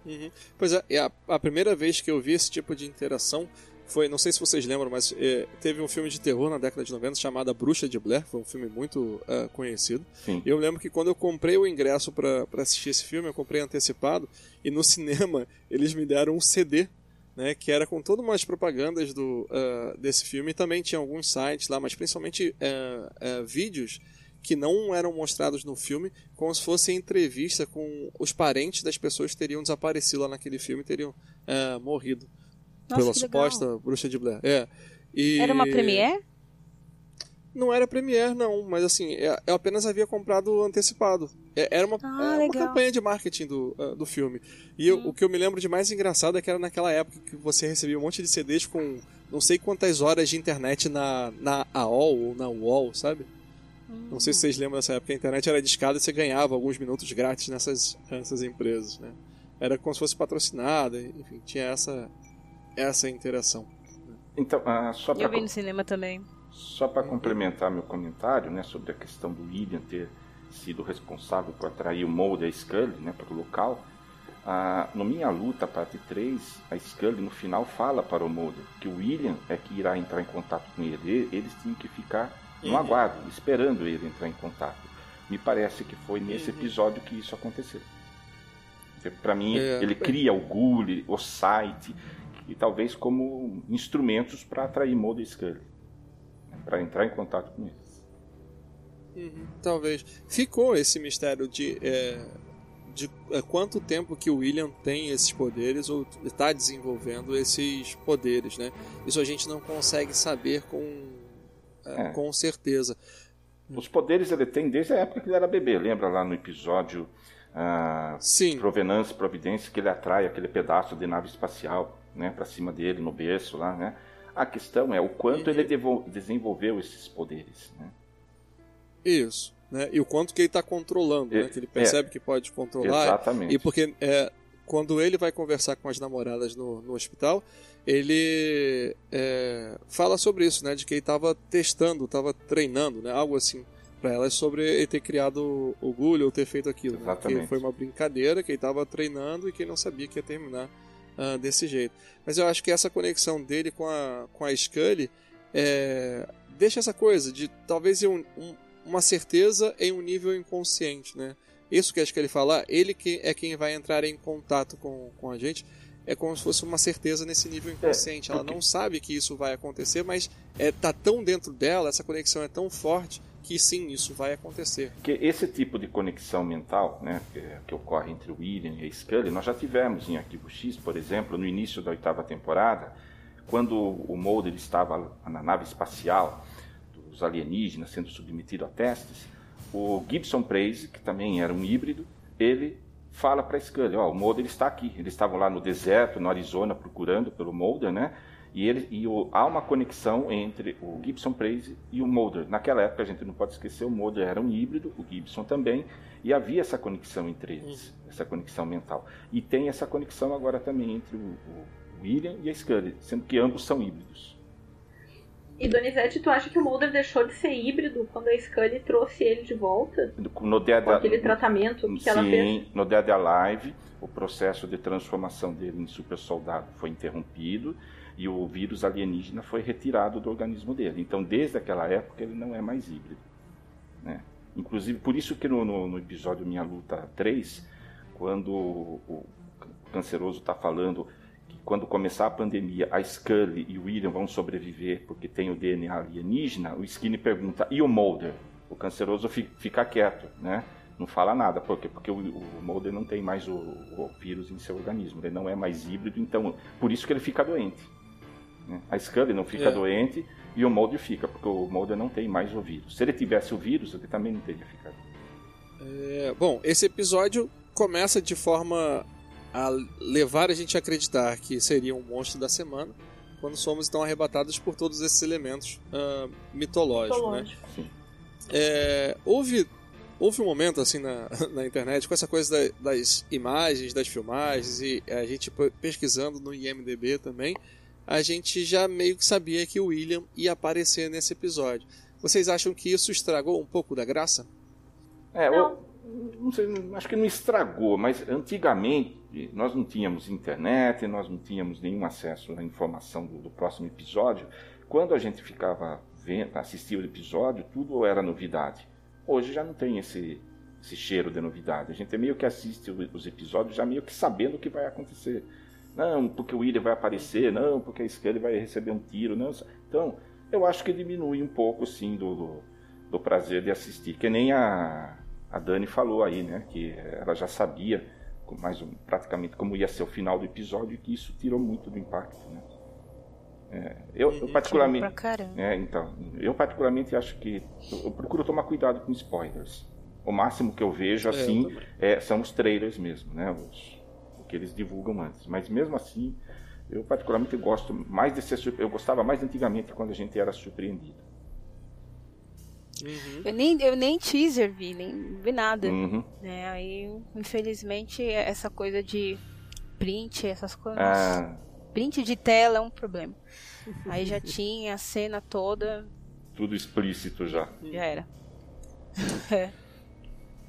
Uhum. Pois é, a, a primeira vez que eu vi esse tipo de interação foi, não sei se vocês lembram, mas é, teve um filme de terror na década de 90 chamado Bruxa de Blair, foi um filme muito uh, conhecido. Sim. Eu lembro que quando eu comprei o ingresso para assistir esse filme, eu comprei antecipado, e no cinema [laughs] eles me deram um CD, né, que era com todas umas propagandas do, uh, desse filme, e também tinha alguns sites lá, mas principalmente uh, vídeos que não eram mostrados no filme, como se fosse entrevista com os parentes das pessoas que teriam desaparecido lá naquele filme, teriam morrido. Nossa, pela suposta bruxa de Blair. É. E... Era uma premiere? Não era premiere, não, mas assim, é, eu apenas havia comprado antecipado. É, era uma, ah, uma campanha de marketing do, uh, do filme. E eu, hum. o que eu me lembro de mais engraçado é que era naquela época que você recebia um monte de CDs com não sei quantas horas de internet na, na AOL ou na UOL, sabe? Hum. Não sei se vocês lembram dessa época, a internet era discada e você ganhava alguns minutos grátis nessas, nessas empresas, né? Era como se fosse patrocinada, enfim, tinha essa, essa interação. Então, ah, só Eu vi no cinema também. Só para complementar meu comentário, né, sobre a questão do William ter sido responsável por atrair o Mulder e a Scully, né, para o local, ah, no Minha Luta, parte 3, a Scully no final fala para o Mulder que o William é que irá entrar em contato com ele. Eles tinham que ficar no uhum. aguardo, esperando ele entrar em contato. Me parece que foi nesse episódio que isso aconteceu. Para mim, é, ele cria o Google, o site, e talvez como instrumentos para atrair e Scully, para entrar em contato com eles. Uhum, talvez. Ficou esse mistério de, é, de é, quanto tempo que o William tem esses poderes ou está desenvolvendo esses poderes, né? Isso a gente não consegue saber com, é, é. com certeza. Os poderes ele tem desde a época que ele era bebê. Lembra lá no episódio ah, Sim. Provenance e Providência que ele atrai aquele pedaço de nave espacial né, para cima dele no berço lá, né? A questão é o quanto ele desenvolveu esses poderes, né? Isso, né? E o quanto que ele está controlando, né? Que ele percebe é, que pode controlar. Exatamente. E porque é, quando ele vai conversar com as namoradas no, no hospital, ele é, fala sobre isso, né? De que ele estava testando, estava treinando, né? Algo assim para elas sobre ele ter criado o Gulho ou ter feito aquilo. Exatamente. Né? Que foi uma brincadeira que ele estava treinando e que ele não sabia que ia terminar uh, desse jeito. Mas eu acho que essa conexão dele com a, com a Scully é, deixa essa coisa de talvez um, um, uma certeza em um nível inconsciente, né? Isso que a Scully fala, ele que é quem vai entrar em contato com, com a gente, é como se fosse uma certeza nesse nível inconsciente. É, Ela não sabe que isso vai acontecer, mas é, tá tão dentro dela, essa conexão é tão forte que sim, isso vai acontecer. Que esse tipo de conexão mental, né, que, que, ocorre entre o William e a Scully, nós já tivemos em Arquivo X, por exemplo, no início da oitava temporada, quando o Mulder estava na nave espacial dos alienígenas sendo submetido a testes, o Gibson Praise, que também era um híbrido, ele fala para a Scully, ó, o Mulder está aqui. Eles estavam lá no deserto, no Arizona, procurando pelo Mulder, né? E, ele, e o, há uma conexão entre o Gibson Praise e o Mulder. Naquela época, a gente não pode esquecer, o Mulder era um híbrido, o Gibson também, e havia essa conexão entre eles, uhum. essa conexão mental. E tem essa conexão agora também entre o, o William e a Scully, sendo que ambos são híbridos. E Donizete, tu acha que o Mulder deixou de ser híbrido quando a Scully trouxe ele de volta? No Dead, com aquele tratamento que sim, ela fez? Sim, no Dead Alive, o processo de transformação dele em super soldado foi interrompido e o vírus alienígena foi retirado do organismo dele. Então, desde aquela época, ele não é mais híbrido. Né? Inclusive, por isso que no, no, no episódio Minha Luta 3, quando o, o canceroso está falando quando começar a pandemia, a Scully e o William vão sobreviver porque tem o DNA alienígena, o Skinny pergunta, e o Mulder? O canceroso fica quieto, né? não fala nada. Por quê? Porque o, o Mulder não tem mais o, o, vírus em seu organismo, ele não é mais híbrido, então por isso que ele fica doente. Né? A Scully não fica é. doente e o Mulder fica, porque o Mulder não tem mais o vírus. Se ele tivesse o vírus, ele também não teria ficado. É, bom, esse episódio começa de forma a levar a gente a acreditar que seria um monstro da semana, quando somos então arrebatados por todos esses elementos uh, mitológicos. Mitológico. Né? É, houve, houve um momento assim na, [laughs] na internet com essa coisa da, das imagens, das filmagens, e a gente pesquisando no IMDB também, a gente já meio que sabia que o William ia aparecer nesse episódio. Vocês acham que isso estragou um pouco da graça? É, eu, não sei, acho que não estragou, mas antigamente nós não tínhamos internet, nós não tínhamos nenhum acesso à informação do, do próximo episódio. Quando a gente ficava vendo, assistia o episódio, tudo era novidade. Hoje já não tem esse, esse cheiro de novidade. A gente meio que assiste os episódios já meio que sabendo o que vai acontecer. Não, porque o William vai aparecer, não, porque a Scully vai receber um tiro, não. Então, eu acho que diminui um pouco, sim, do, do, do prazer de assistir. Que nem a, a Dani falou aí, né? Que ela já sabia mais um, praticamente como ia ser o final do episódio e que isso tirou muito do impacto, né? É, eu, eu, particularmente, é, então, eu particularmente acho que eu, eu, procuro tomar cuidado com spoilers. O máximo que eu vejo é, assim é, são os trailers mesmo, né? Os, o que eles divulgam antes. Mas mesmo assim, eu particularmente gosto mais de ser eu gostava mais antigamente quando a gente era surpreendido. Uhum. Eu, nem, eu nem teaser vi, nem vi nada. Uhum. Né? Aí, infelizmente, essa coisa de print, essas coisas. Ah. Print de tela é um problema. Aí já tinha a cena toda. Tudo explícito já. Já era. é. [laughs]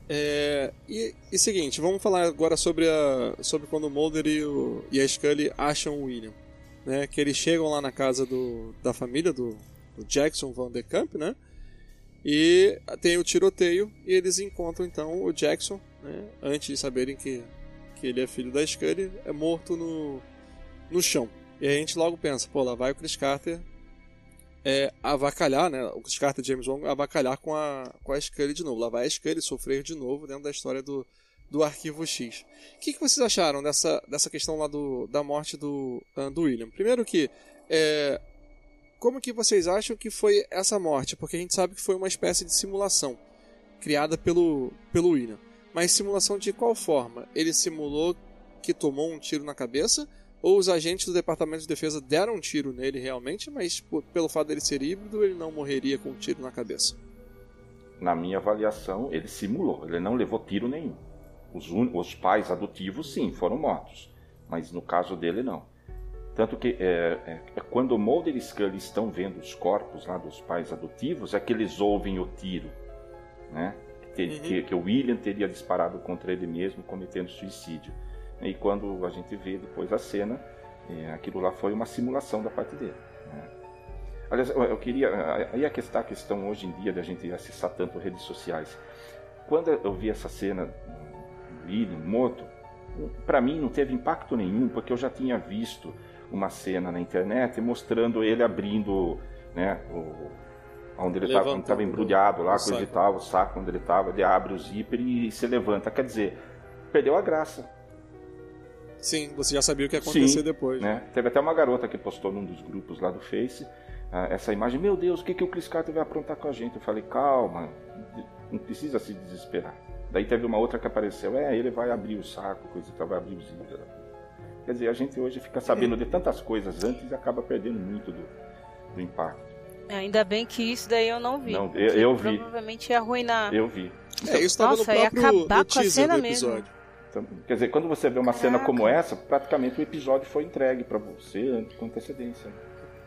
É, e, e seguinte, vamos falar agora sobre, a, sobre quando o Mulder e, o, e a Scully acham o William. Né, que eles chegam lá na casa do, da família do, do Jackson Van de Camp, né? E tem o tiroteio e eles encontram então o Jackson, né, antes de saberem que, que ele é filho da Scully, é morto no, no chão. E a gente logo pensa, pô, lá vai o Chris Carter é, avacalhar, né? O Chris Carter e James Wong avacalhar com a, com a Scully de novo. Lá vai a Scully sofrer de novo dentro da história do, do Arquivo X. O que, que vocês acharam dessa, dessa questão lá do, da morte do, do William? Primeiro que é, como que vocês acham que foi essa morte? Porque a gente sabe que foi uma espécie de simulação criada pelo, pelo William. Mas simulação de qual forma? Ele simulou que tomou um tiro na cabeça? Ou os agentes do Departamento de Defesa deram um tiro nele realmente, mas pelo fato dele ser híbrido, ele não morreria com um tiro na cabeça? Na minha avaliação, ele simulou. Ele não levou tiro nenhum. Os, os pais adotivos, sim, foram mortos. Mas no caso dele, não. Tanto que é, é, é quando Mulder e Scully estão vendo os corpos lá dos pais adotivos, é que eles ouvem o tiro, né? Que, uhum. que, que o William teria disparado contra ele mesmo, cometendo suicídio. E quando a gente vê depois a cena, é, aquilo lá foi uma simulação da parte dele. Né? Aliás, eu queria. Aí a questão, a questão hoje em dia da gente acessar tanto redes sociais. Quando eu vi essa cena do William morto, para mim não teve impacto nenhum, porque eu já tinha visto uma cena na internet mostrando ele abrindo, né, o, onde ele estava embrulhado lá, coisa e tal, o saco onde ele estava, ele abre o zíper e se levanta. Quer dizer, perdeu a graça. Sim, você já sabia o que ia acontecer Sim, depois. Né? Teve até uma garota que postou num dos grupos lá do Face uh, essa imagem. Meu Deus, o que, que o Chris Carter vai aprontar com a gente? Eu falei, calma, não precisa se desesperar. Daí teve uma outra que apareceu, é, ele vai abrir o saco, coisa e tal, vai abrir o zíper. Quer dizer, a gente hoje fica sabendo de tantas coisas antes e acaba perdendo muito do, do impacto. É, ainda bem que isso daí eu não vi. Não, eu, eu vi. Provavelmente ia arruinar. Eu vi. Então, é, isso estava no próprio ia acabar com a cena mesmo. Então, quer dizer, quando você vê uma Caraca. cena como essa, praticamente o episódio foi entregue para você com antecedência.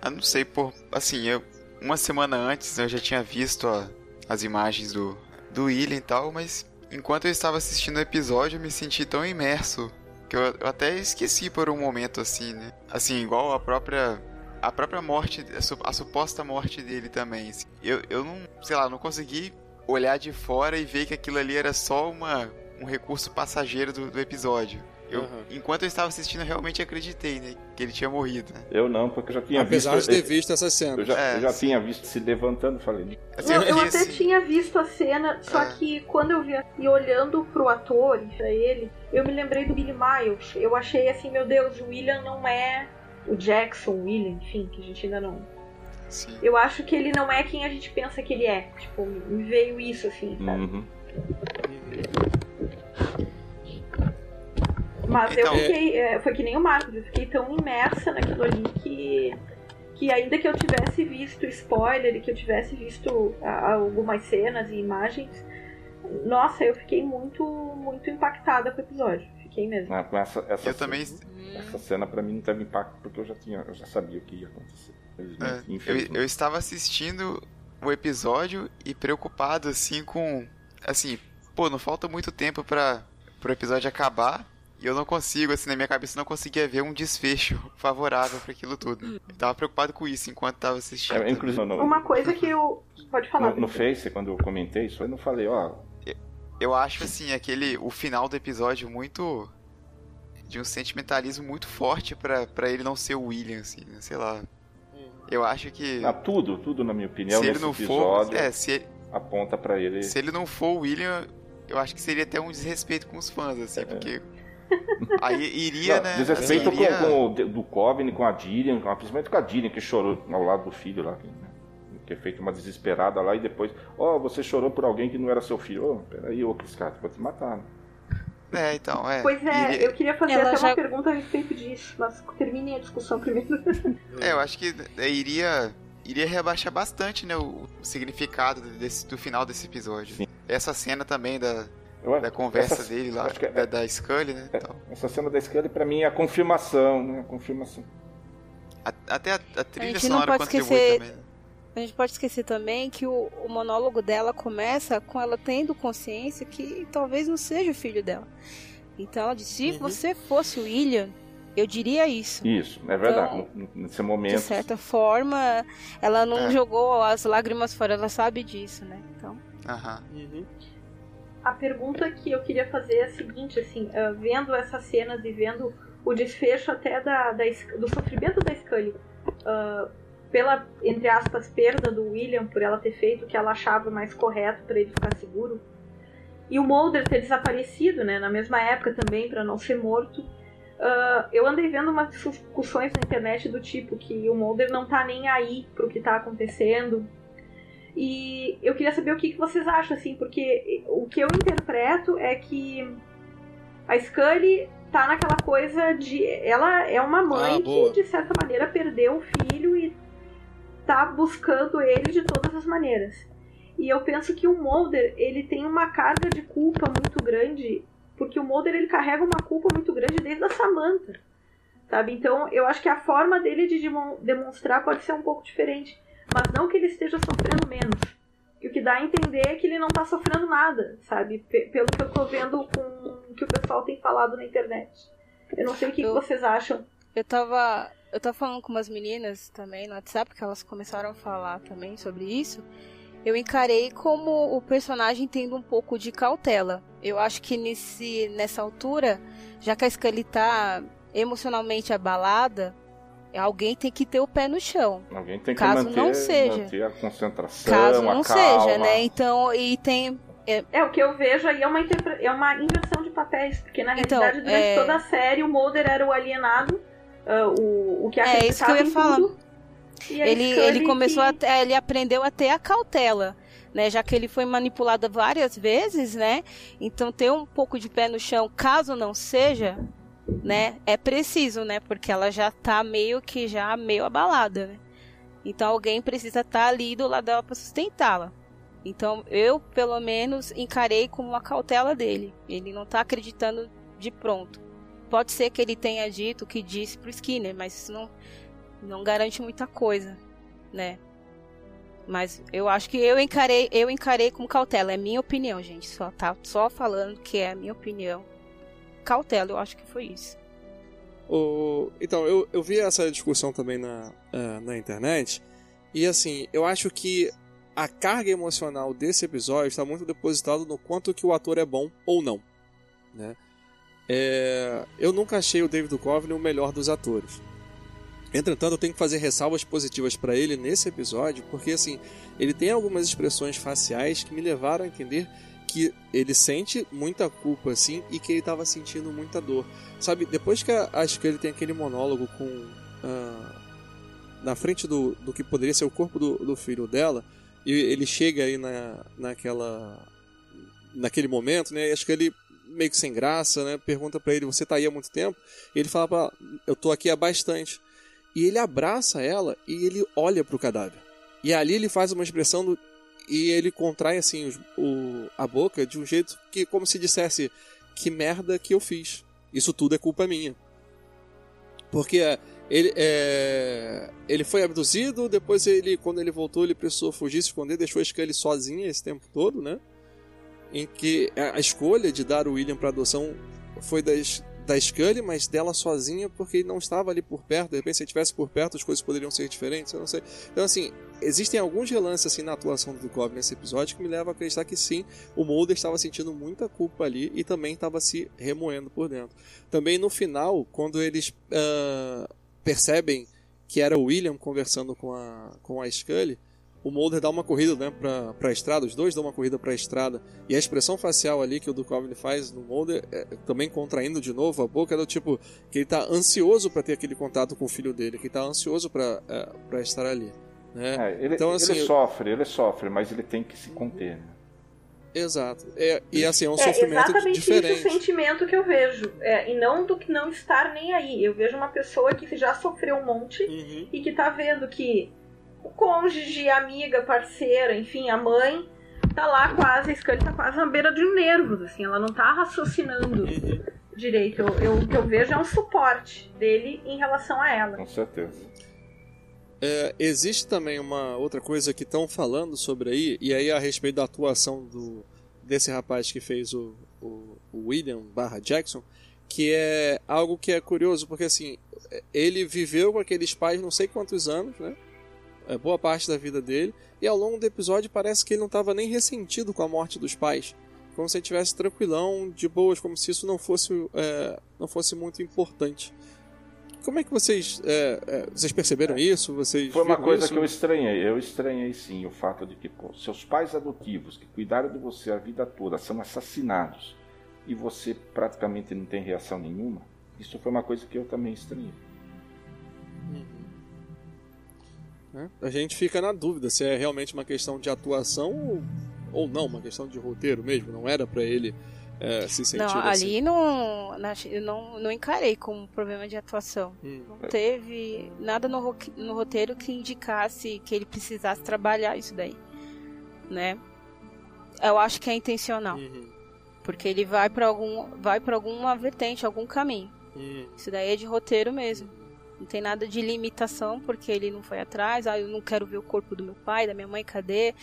Eu não sei, por assim, eu uma semana antes eu já tinha visto ó, as imagens do do William e tal, mas enquanto eu estava assistindo o episódio, eu me senti tão imerso que eu, eu até esqueci por um momento, assim, né? Assim, igual a própria a própria morte, a, suposta morte dele também. Assim. Eu, eu não, sei lá, não consegui olhar de fora e ver que aquilo ali era só uma, um recurso passageiro do, do episódio. Eu, uhum. Enquanto eu estava assistindo, eu realmente acreditei, né? Que ele tinha morrido. Né? Eu não, porque eu já tinha Apesar visto. Apesar de ter visto essa cena. Eu já, é, eu já tinha visto se levantando falei. Assim, eu, eu até tinha visto a cena, só é. que quando eu vi e olhando pro ator e pra ele, eu me lembrei do Billy Miles. Eu achei assim, meu Deus, o William não é o Jackson, o William, enfim, que a gente ainda não. Sim. Eu acho que ele não é quem a gente pensa que ele é. Tipo, me veio isso assim, sabe? Uhum. Mas eu Então- fiquei. é, foi que nem o Marcos, eu fiquei tão imersa naquilo ali que. Que ainda que eu tivesse visto spoiler e que eu tivesse visto ah, algumas cenas e imagens, nossa, eu fiquei muito, muito impactada com o episódio. Fiquei mesmo. Ah, essa, essa, Eu também. essa cena pra mim não teve impacto porque eu já tinha, eu já sabia o que ia acontecer. É, eu, eu estava assistindo o episódio e preocupado, assim, com. Assim, pô, não falta muito tempo para pro episódio acabar. E eu não consigo, assim, na minha cabeça, eu não conseguia ver um desfecho [laughs] favorável para aquilo tudo. Eu tava preocupado com isso enquanto tava assistindo. É, inclusive, no, Uma coisa que eu. Pode falar. no, no Face, quando eu comentei isso, eu não falei, ó, Eu acho, assim, aquele. O final do episódio muito. De um sentimentalismo muito forte pra pra ele não ser o William, assim, né? Sei lá. Eu acho que. ah, tudo, tudo na minha opinião, se ele nesse não for. É, se, aponta pra ele. Se ele não for o William, eu acho que seria até um desrespeito com os fãs, assim, porque. Aí iria, Não, né? Desrespeito assim, iria- com, com do Coven, com a com- principalmente com a Dirian, que chorou ao lado do filho lá. Que, né, que é feito uma desesperada lá e depois, ó, você chorou por alguém que não era seu filho. Ô, peraí, ô, Chris Carter, vou te matar. Né? É, então, é. Pois é, iria- eu queria fazer Ela até já- uma pergunta a respeito disso, mas terminem a discussão primeiro. É, eu acho que é, iria. Iria rebaixar bastante, né, o, o significado desse, do final desse episódio. Sim. Essa cena também da, Eu- da conversa essa- dele lá, acho que é- da, da Scully, né? é, essa cena da Scully pra mim é a confirmação, né? A confirmação. A- até a, a trilha gente não sonora pode contribui esquecer- também. né? A gente pode esquecer também que o, o monólogo dela começa com ela tendo consciência que talvez não seja o filho dela. Então ela disse: se Uhum. você fosse o William, eu diria isso. Isso, é verdade. Então, Nesse De momento. certa forma, ela não É. jogou as lágrimas fora, ela sabe disso, né? Então, Aham. Uhum. A pergunta que eu queria fazer é a seguinte, assim, ah, vendo essas cenas e vendo o desfecho até da, da do sofrimento da Scully, ah, pela, entre aspas, perda do William por ela ter feito o que ela achava mais correto para ele ficar seguro, e o Mulder ter desaparecido, né, na mesma época também, para não ser morto, ah, eu andei vendo umas discussões na internet do tipo que o Mulder não tá nem aí pro que tá acontecendo, e eu queria saber o que, que vocês acham, assim, porque o que eu interpreto é que a Scully tá naquela coisa de. Ela é uma mãe Ah, que, de certa maneira, perdeu o filho e tá buscando ele de todas as maneiras. E eu penso que o Mulder, ele tem uma carga de culpa muito grande, porque o Mulder, ele carrega uma culpa muito grande desde a Samantha, sabe? Então, eu acho que a forma dele de demon- demonstrar pode ser um pouco diferente. Mas não que ele esteja sofrendo menos. E o que dá a entender é que ele não tá sofrendo nada, sabe? P- pelo que eu tô vendo com o que o pessoal tem falado na internet. Eu não sei o que, que Eu- vocês acham. eu tava. Eu tava falando com umas meninas também no WhatsApp, que elas começaram a falar também sobre isso. Eu encarei como o personagem tendo um pouco de cautela. Eu acho que nesse, nessa altura, já que a Scully tá emocionalmente abalada, alguém tem que ter o pé no chão. Alguém tem que Caso manter, não seja. manter a concentração, Caso a não calma. seja, né? Então, e tem. É, o que eu vejo aí é uma, interpre- é uma inversão de papéis, porque na Então, realidade, durante é- toda a série, o Mulder era o alienado, ah, o, o que É, isso que eu acreditava ia falar. tudo, Ele, ele começou que... a ter- ele aprendeu a ter a cautela, né? Já que ele foi manipulado várias vezes, né? Então ter um pouco de pé no chão, caso não seja, né? É preciso, né? Porque ela já tá meio que já meio abalada, né? Então alguém precisa estar ali do lado dela para sustentá-la. Então eu, pelo menos, encarei como uma cautela dele. Ele não tá acreditando de pronto. Pode ser que ele tenha dito o que disse pro Skinner, mas isso não não garante muita coisa, né? Mas eu acho que eu encarei, eu encarei com cautela, é minha opinião, gente. Só tá só falando que é a minha opinião. Cautela, eu acho que foi isso. O- Então, eu, eu vi essa discussão também na, eh, na internet. E assim, eu acho que a carga emocional desse episódio está muito depositado no quanto que o ator é bom ou não. Né? É, eu nunca achei o David Duchovny o melhor dos atores. Entretanto, eu tenho que fazer ressalvas positivas para ele nesse episódio, porque assim, ele tem algumas expressões faciais que me levaram a entender que ele sente muita culpa assim e que ele estava sentindo muita dor. Sabe, depois que a, acho que ele tem aquele monólogo com ah, na frente do, do que poderia ser o corpo do, do filho dela, e ele chega aí na, naquela naquele momento, né? Acho que ele meio que sem graça, né? Pergunta para ele, você tá aí há muito tempo? E ele fala ela, eu tô aqui há bastante. E ele abraça ela e ele olha pro cadáver. E ali ele faz uma expressão do, e ele contrai assim o, a boca de um jeito que como se dissesse que merda que eu fiz. Isso tudo é culpa minha. Porque ele, é, ele foi abduzido, depois ele, quando ele voltou, ele precisou fugir, se esconder, deixou a Scully sozinha esse tempo todo, né? Em que a escolha de dar o William para adoção foi das, da Scully, mas dela sozinha, porque ele não estava ali por perto. De repente, se ele estivesse por perto, as coisas poderiam ser diferentes, eu não sei. Então, assim, existem alguns relances assim, na atuação do Dukov nesse episódio que me levam a acreditar que sim, o Mulder estava sentindo muita culpa ali e também estava se remoendo por dentro. Também no final, quando eles uh, percebem que era o William conversando com a, com a Scully, o Mulder dá uma corrida né, pra, pra estrada, os dois dão uma corrida pra estrada, e a expressão facial ali que o Duchovny faz no Mulder, é, também contraindo de novo a boca, é do tipo que ele tá ansioso para ter aquele contato com o filho dele, que ele tá ansioso para é, pra estar ali. Né? É, ele, então, assim, ele sofre, ele sofre, mas ele tem que se conter. Né? Exato. É, e assim, é um é sofrimento exatamente diferente. exatamente o sentimento que eu vejo. É, e não do que não estar nem aí. Eu vejo uma pessoa que já sofreu um monte uhum. e que tá vendo que o cônjuge, amiga, parceira, enfim, a mãe, tá lá quase, a Scully tá quase na beira de nervos, assim, ela não tá raciocinando direito. Eu, o que eu vejo é um suporte dele em relação a ela. Com certeza. É, existe também uma outra coisa que estão falando sobre aí, e aí a respeito da atuação do, desse rapaz que fez o, o, o William barra Jackson, que é algo que é curioso, porque assim, ele viveu com aqueles pais não sei quantos anos, né? É, boa parte da vida dele, e ao longo do episódio parece que ele não estava nem ressentido com a morte dos pais. Como se ele estivesse tranquilão, de boas, como se isso não fosse, é, não fosse muito importante. Como é que vocês, é, é vocês perceberam isso? Vocês Foi uma coisa isso? que eu estranhei. Eu estranhei sim o fato de que pô, seus pais adotivos que cuidaram de você a vida toda são assassinados e você praticamente não tem reação nenhuma. Isso foi uma coisa que eu também estranhei. Né? A gente fica na dúvida se é realmente uma questão de atuação ou, ou não, uma questão de roteiro mesmo. Não era para ele é, se sentir não, assim. ali não, eu não, não encarei como problema de atuação. Hum. Não teve nada no, no roteiro que indicasse que ele precisasse trabalhar isso daí, né? Eu acho que é intencional, uhum. porque ele vai para algum, vai para alguma vertente, algum caminho. Uhum. Isso daí é de roteiro mesmo. Não tem nada de limitação porque ele não foi atrás. Ah, eu não quero ver o corpo do meu pai, da minha mãe, cadê?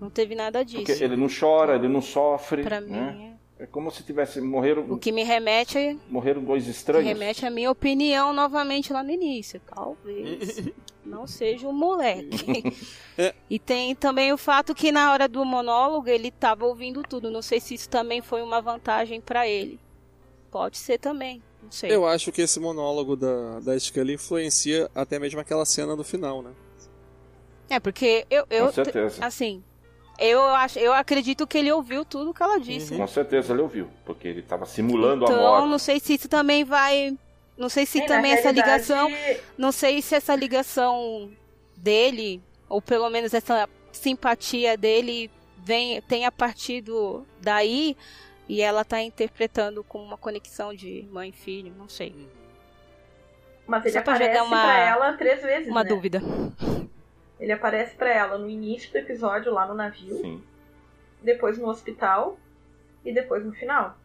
Não teve nada disso. Porque ele não chora, ele não sofre. Pra né? mim é... é como se tivesse morreram. O que me remete a... morreram dois estranhos. Que remete à minha opinião novamente lá no início. Talvez [laughs] não seja um moleque. É. e tem também o fato que na hora do monólogo ele estava ouvindo tudo. Não sei se isso também foi uma vantagem para ele. Pode ser também. Sei. Eu acho que esse monólogo da, da Scully influencia até mesmo aquela cena do final, né? É, porque eu. eu Com certeza. Assim, eu, acho, eu acredito que ele ouviu tudo que ela disse. Uhum. Com certeza ele ouviu, porque ele estava simulando então, a morte. Então, não sei se isso também vai. Não sei se também essa ligação. Não sei se essa ligação dele, ou pelo menos essa simpatia dele, vem, tenha partido daí e ela tá interpretando com uma conexão de mãe e filho, não sei. Mas ele Só aparece pra, uma, pra ela três vezes, Uma né? dúvida. Ele aparece para ela no início do episódio, lá no navio. Sim. Depois no hospital. E depois no final.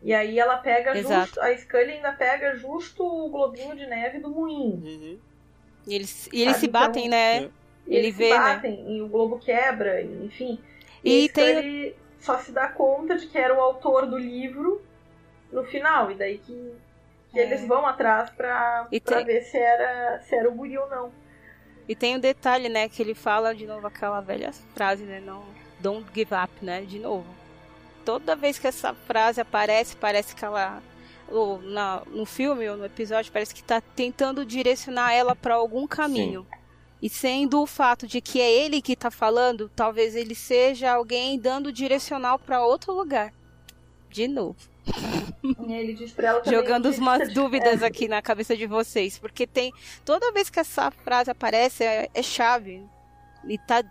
E aí ela pega Exato. justo. A Scully ainda pega justo o globinho de neve do moinho. Uhum. E eles, e eles se batem, então, né? É. Ele eles vê, se né? batem, né? e o globo quebra, enfim. E, e tem só se dá conta de que era o autor do livro no final. E daí que, que é. eles vão atrás pra, pra tem... ver se era, se era o guri ou não. E tem um detalhe, né, que ele fala de novo aquela velha frase, né, não don't give up, né, de novo. Toda vez que essa frase aparece, parece que ela ou na, no filme ou no episódio parece que tá tentando direcionar ela para algum caminho. Sim. E sendo o fato de que é ele que está falando, talvez ele seja alguém dando direcional para outro lugar. De novo. Jogando umas [laughs] dúvidas aqui na cabeça de vocês. Porque tem. Toda vez que essa frase aparece, é, é chave. E tá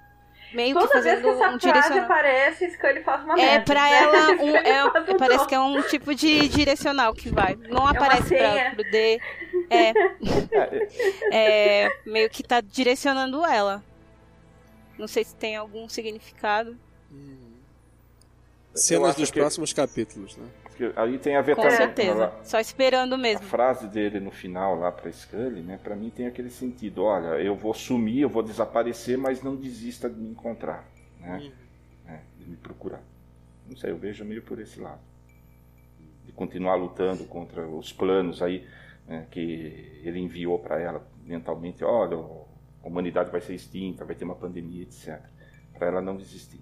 meio que Toda vez fazendo que essa um frase direcional. aparece, Scully faz uma É merda. pra né? ela, [laughs] um, é, um parece que é um tipo de direcional que vai. Não uma aparece pra, pro D. É, É, [laughs] é, meio que tá direcionando ela. Não sei se tem algum significado. Eu Cenas dos que- próximos capítulos, né? Porque aí tem a ver Com também. certeza. a- Só esperando A mesmo. frase dele no final lá pra Scully, né? Pra mim tem aquele sentido, olha, eu vou sumir, eu vou desaparecer, mas não desista de me encontrar, né? É, de me procurar. Não sei, eu vejo meio por esse lado. De continuar lutando contra os planos aí né, que ele enviou pra ela mentalmente, olha, a humanidade vai ser extinta, vai ter uma pandemia, etc. Pra ela não desistir.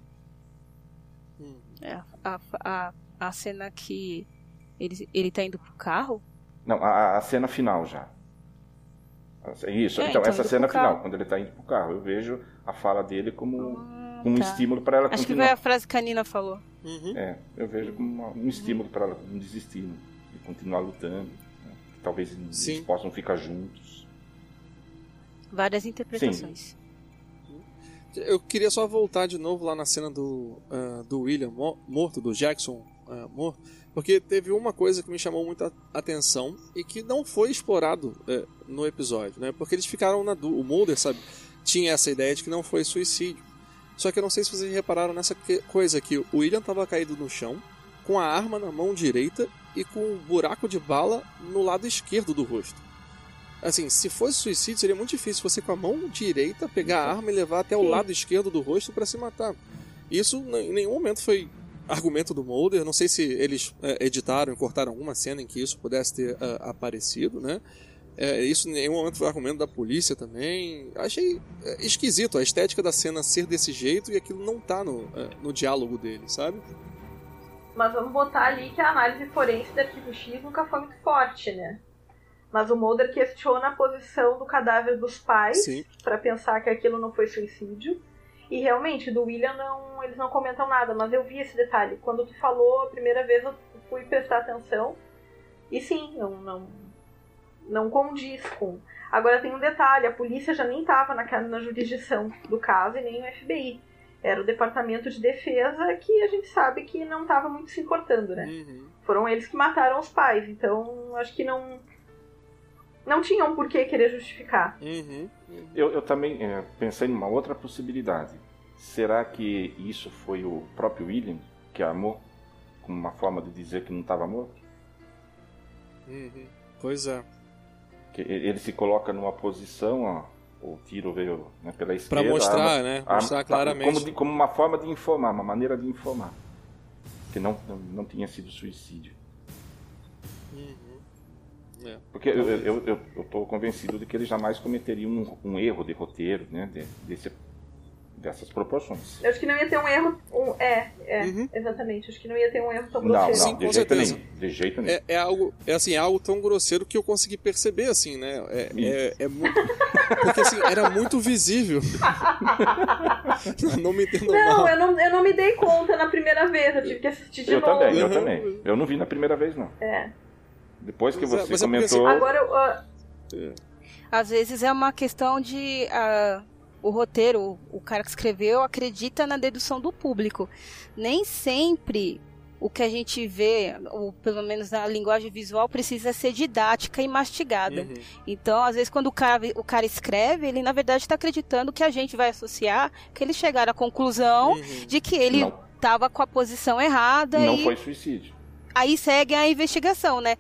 É, a, a, a cena que ele, ele tá indo pro carro. Não, a, a cena final já. Isso, É, então, então, essa cena carro. final, quando ele tá indo pro carro, eu vejo a fala dele como Ah, um tá. estímulo para ela Acho que continuar. foi a frase que a Nina falou. Uhum. É, eu vejo como uma- um estímulo para ela não desistir, né? e continuar lutando. né? Que Talvez eles Sim. possam ficar juntos. Várias interpretações. Eu queria só voltar de novo lá na cena do, ah, do William mo- morto, do Jackson ah, morto, porque teve uma coisa que me chamou muita atenção e que não foi explorado eh, no episódio, né? Porque eles ficaram na dúvida. O Mulder, sabe, tinha essa ideia de que não foi suicídio. Só que eu não sei se vocês repararam nessa que- coisa que o William estava caído no chão, com a arma na mão direita e com um buraco de bala no lado esquerdo do rosto. Assim, se fosse suicídio, seria muito difícil você com a mão direita pegar a arma e levar até o lado esquerdo do rosto para se matar. Isso em nenhum momento foi argumento do Mulder. Não sei se eles é, editaram e cortaram alguma cena em que isso pudesse ter ah, aparecido, né? É, isso em nenhum momento foi argumento da polícia também. Achei é, esquisito a estética da cena ser desse jeito e aquilo não tá no, é, no diálogo dele, sabe? Mas vamos botar ali que a análise forense do arquivo X nunca foi muito forte, né? Mas o Mulder questiona a posição do cadáver dos pais pra pensar que aquilo não foi suicídio. E realmente, do William não, eles não comentam nada, mas eu vi esse detalhe. Quando tu falou a primeira vez, eu fui prestar atenção. E sim, não, não, não condiz com. Agora tem um detalhe, a polícia já nem estava na, na jurisdição do caso e nem o FBI. Era o Departamento de Defesa que a gente sabe que não estava muito se importando, né? Uhum. Foram eles que mataram os pais, então acho que não. Não tinham por que querer justificar. Uhum. Eu, eu também é, pensei numa outra possibilidade. Será que isso foi o próprio William que armou? Como uma forma de dizer que não estava morto? Uhum. Pois é. Que ele se coloca numa posição, ó, o tiro veio né, pela esquerda. a mostrar, arma- né? arma- Mostrar claramente. Como, de- como uma forma de informar, uma maneira de informar. Que não, não, não tinha sido suicídio. Uhum. É. Porque eu, eu, eu, eu- eu tô convencido de que ele jamais cometeria um, um erro de roteiro, né? de- desse, dessas proporções. Eu acho que não ia ter um erro. Um, é, é, Uhum. exatamente. Acho que não ia ter um erro tão Não, grosseiro. não, Sim, de com jeito certeza. nenhum. De jeito nenhum. É, é algo, é assim, é algo tão grosseiro que eu consegui perceber, assim, né? É, é, é muito. [laughs] Porque assim, era muito visível. [laughs] não me entendam Não, mal. eu não, eu não me dei conta na primeira vez. Eu tive que assistir de Eu novo. também, eu Uhum. também. Eu não vi na primeira vez, não. É. Depois que é- você mas é comentou. Agora eu. ah, Às vezes é uma questão de. ah, o roteiro, o, cara que escreveu, acredita na dedução do público. Nem sempre o que a gente vê, ou pelo menos na linguagem visual, precisa ser didática e mastigada. Uhum. Então, às vezes, quando o cara, o cara escreve, ele na verdade está acreditando que a gente vai associar, que eles chegaram à conclusão Uhum. de que ele estava com a posição errada Não e foi suicídio. Aí segue a investigação, né?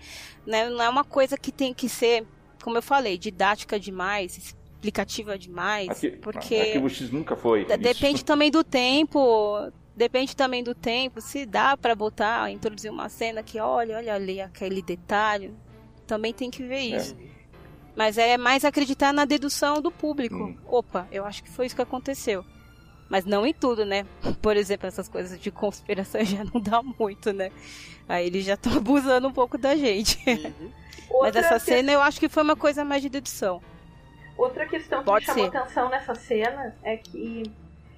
Né? Não é uma coisa que tem que ser, como eu falei, didática demais, explicativa demais, Aqui, porque Arquivo X nunca foi. de- isso. depende também do tempo, depende também do tempo, se dá pra botar, introduzir uma cena que olha, olha ali aquele detalhe, também tem que ver É. isso. Mas é mais acreditar na dedução do público. Hum. Opa, eu acho que foi isso que aconteceu. Mas não em tudo, né? [laughs] Por exemplo, essas coisas de conspiração [laughs] já não dá muito, né? Aí eles já estão [laughs] abusando um pouco da gente. Uhum. Mas essa que- cena eu acho que foi uma coisa mais de dedução. Outra questão que Pode me chamou ser. atenção nessa cena é que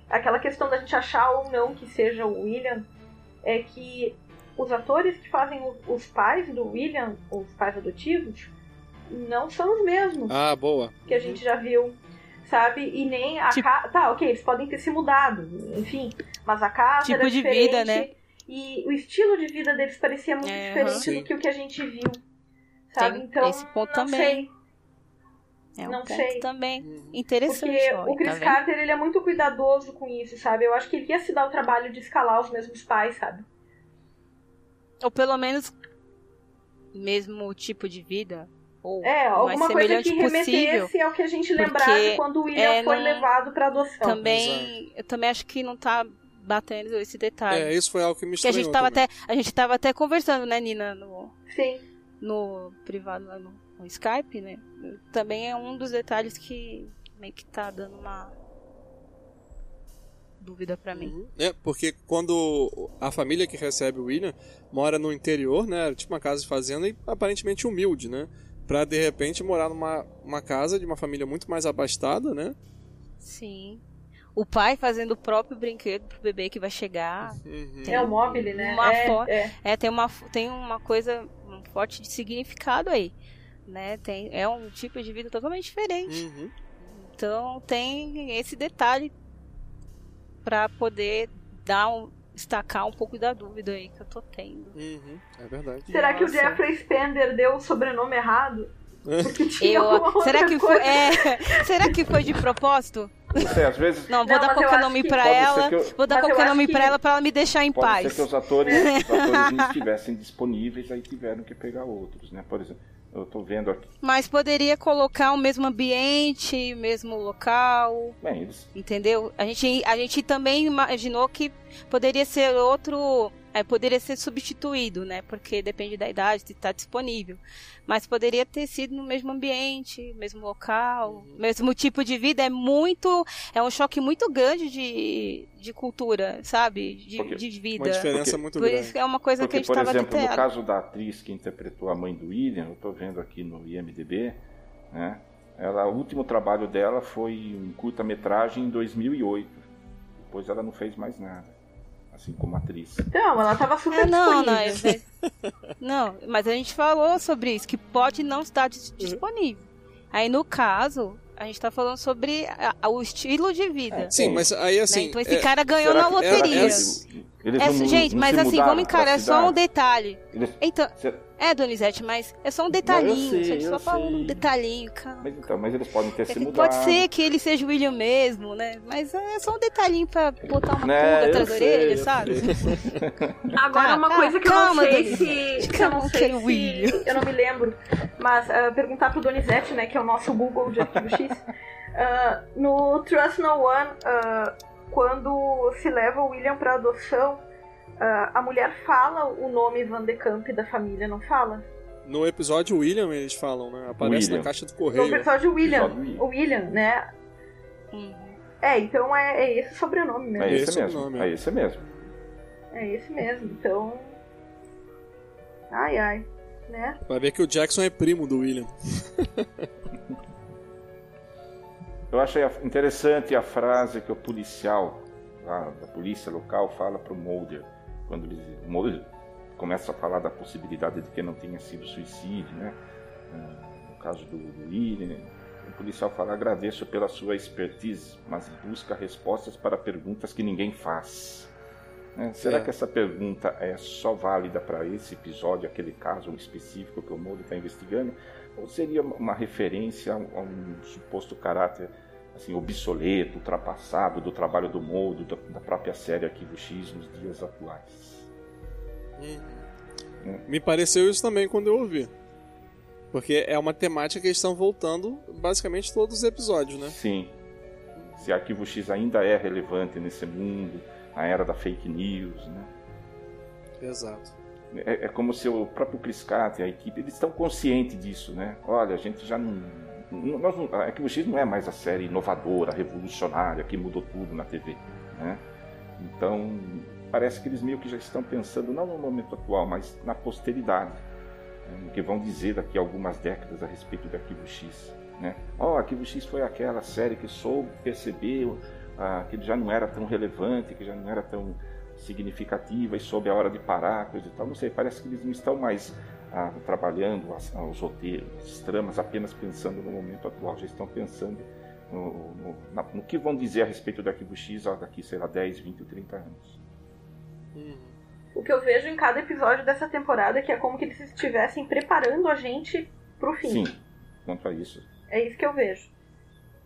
aquela questão da gente achar ou não que seja o William é que os atores que fazem os pais do William, os pais adotivos, não são os mesmos Ah, boa. que a gente já viu. Sabe? E nem a Tipo- casa. Tá, ok, eles podem ter se mudado, enfim. Mas a casa Tipo era de diferente. vida, né? E o estilo de vida deles parecia muito É, diferente do que o que a gente viu. Sabe? Tem então, esse ponto não também. sei. É um Não ponto sei. também Uhum. interessante. Porque ó, o Chris tá vendo? Carter, ele é muito cuidadoso com isso, sabe? Eu acho que ele ia se dar o trabalho de escalar os mesmos pais, sabe? Ou pelo menos mesmo tipo de vida. Ou É, mais alguma coisa que possível. remetesse ao que a gente lembrava quando o William é, foi não- levado pra adoção. Também, eu também acho que não tá batendo esse detalhe. É, isso foi algo que me Porque a estranhou gente tava também. até, a gente tava até conversando, né, Nina, no, Sim. no privado lá no, no Skype, né? Também é um dos detalhes que meio que tá dando uma dúvida pra mim. Uhum. É, porque quando a família que recebe o William mora no interior, né? Tipo uma casa de fazenda e aparentemente humilde, né? Pra de repente morar numa uma casa de uma família muito mais abastada, né? Sim. O pai fazendo o próprio brinquedo pro bebê que vai chegar. Uhum. É o mobile, né? Uma é, fo- é. É, tem uma, tem uma coisa um forte de significado aí. Né? Tem, é um tipo de vida totalmente diferente. Uhum. Então tem esse detalhe pra poder dar um, destacar um pouco da dúvida aí que eu tô tendo. Uhum. É verdade. Será que o Nossa. Jeffrey Spender deu o sobrenome errado? [laughs] Porque tinha Eu, será que foi, é, [laughs] será que foi de propósito? Não sei, às vezes [laughs] Não, vou Não, dar qualquer nome que- ser ela. eu- Vou dar Mas qualquer nome que- pra ela pra ela me deixar em pode paz. ser que os atores, os atores não estivessem disponíveis, aí tiveram que pegar outros, né? Por exemplo, eu tô vendo aqui. Mas poderia colocar o mesmo ambiente, o mesmo local, Bem, eles entendeu? A gente, a gente também imaginou que poderia ser outro, é, poderia ser substituído, né? Porque depende da idade, se está disponível. Mas poderia ter sido no mesmo ambiente, mesmo local, mesmo tipo de vida. É muito, é um choque muito grande de, de cultura, sabe? De, Porque- de Uma vida. diferença Porque- muito Por grande. isso é uma coisa que a Porque, gente por estava exemplo, no caso da atriz que interpretou a mãe do William, eu tô vendo aqui no IMDB, né? Ela, o último trabalho dela foi um curta-metragem em 2008. Depois ela não fez mais nada, assim como atriz. Então, ela tava super É, não, não, disponível. é- não, mas a gente falou sobre isso, que pode não estar dis- disponível. Aí no caso, a gente tá falando sobre a- a- o estilo de vida. Sim, mas aí né? assim. Então esse é- cara ganhou Será na loteria. Eles, eles É, não- gente, não mas assim, vamos encarar, é só um detalhe. Eles- Então, se- é, Donizete, mas é só um detalhinho. sei, gente, eu só fala um detalhinho, cara. Mas então, mas eles podem ter se É, mudado. Pode ser que ele seja o William mesmo, né? Mas é só um detalhinho pra botar uma Né, pulga eu atrás da orelha, eu sabe? [laughs] Agora, uma tá, coisa que eu calma, não sei Donizete. se. que eu não Calma, sei o se. William. Eu não me lembro. Mas ah, perguntar pro Donizete, né, que é o nosso Google de Arquivo X. [laughs] ah, no Trust No One, ah, quando se leva o William pra adoção, ah, a mulher fala o nome Van de Camp da família, não fala? No episódio William, eles falam, né? Aparece William. na caixa do No correio. episódio William, Episódio William. o William, né? Uhum. É, então é, é esse o sobrenome mesmo. É esse, Esse é mesmo. nome. É esse mesmo. É esse mesmo. Então. Ai, ai. Né? Vai ver que o Jackson é primo do William. [laughs] Eu achei interessante a frase que o policial lá da polícia local fala para o Mulder quando ele, o Mulder começa a falar da possibilidade de que não tenha sido suicídio, né? Ah, No caso do, do William, o policial fala: agradeço pela sua expertise, mas busca respostas para perguntas que ninguém faz. Né? Será É. que essa pergunta é só válida para esse episódio, aquele caso específico que o Mulder está investigando? Ou seria uma referência a um, a um suposto caráter assim, obsoleto, ultrapassado do trabalho do Moldo, da, da própria série Arquivo X nos dias atuais? Me pareceu isso também quando eu ouvi. Porque é uma temática que eles estão voltando basicamente todos os episódios, né? Sim. Se Arquivo X ainda é relevante nesse mundo, na era da fake news, né? Exato. É, é como se o próprio Chris Carter, a equipe, eles estão conscientes disso, né? Olha, a gente já não. Nós Arquivo X não é mais a série inovadora, revolucionária, que mudou tudo na TV, né? Então, parece que eles meio que já estão pensando, não no momento atual, mas na posteridade. né? Que vão dizer daqui a algumas décadas a respeito do Arquivo X. Né? Ó, Arquivo X foi aquela série que soube, percebeu ah, que já não era tão relevante, que já não era tão significativa e soube a hora de parar, coisa e tal. Não sei, parece que eles não estão mais ah, trabalhando as, os roteiros, as tramas, apenas pensando no momento atual, já estão pensando no, no, na, no, que vão dizer a respeito do Arquivo X daqui, sei lá, 10, 20 ou 30 anos. O que eu vejo em cada episódio dessa temporada é que é como que eles estivessem preparando a gente pro fim. Sim, quanto a isso. É isso que eu vejo.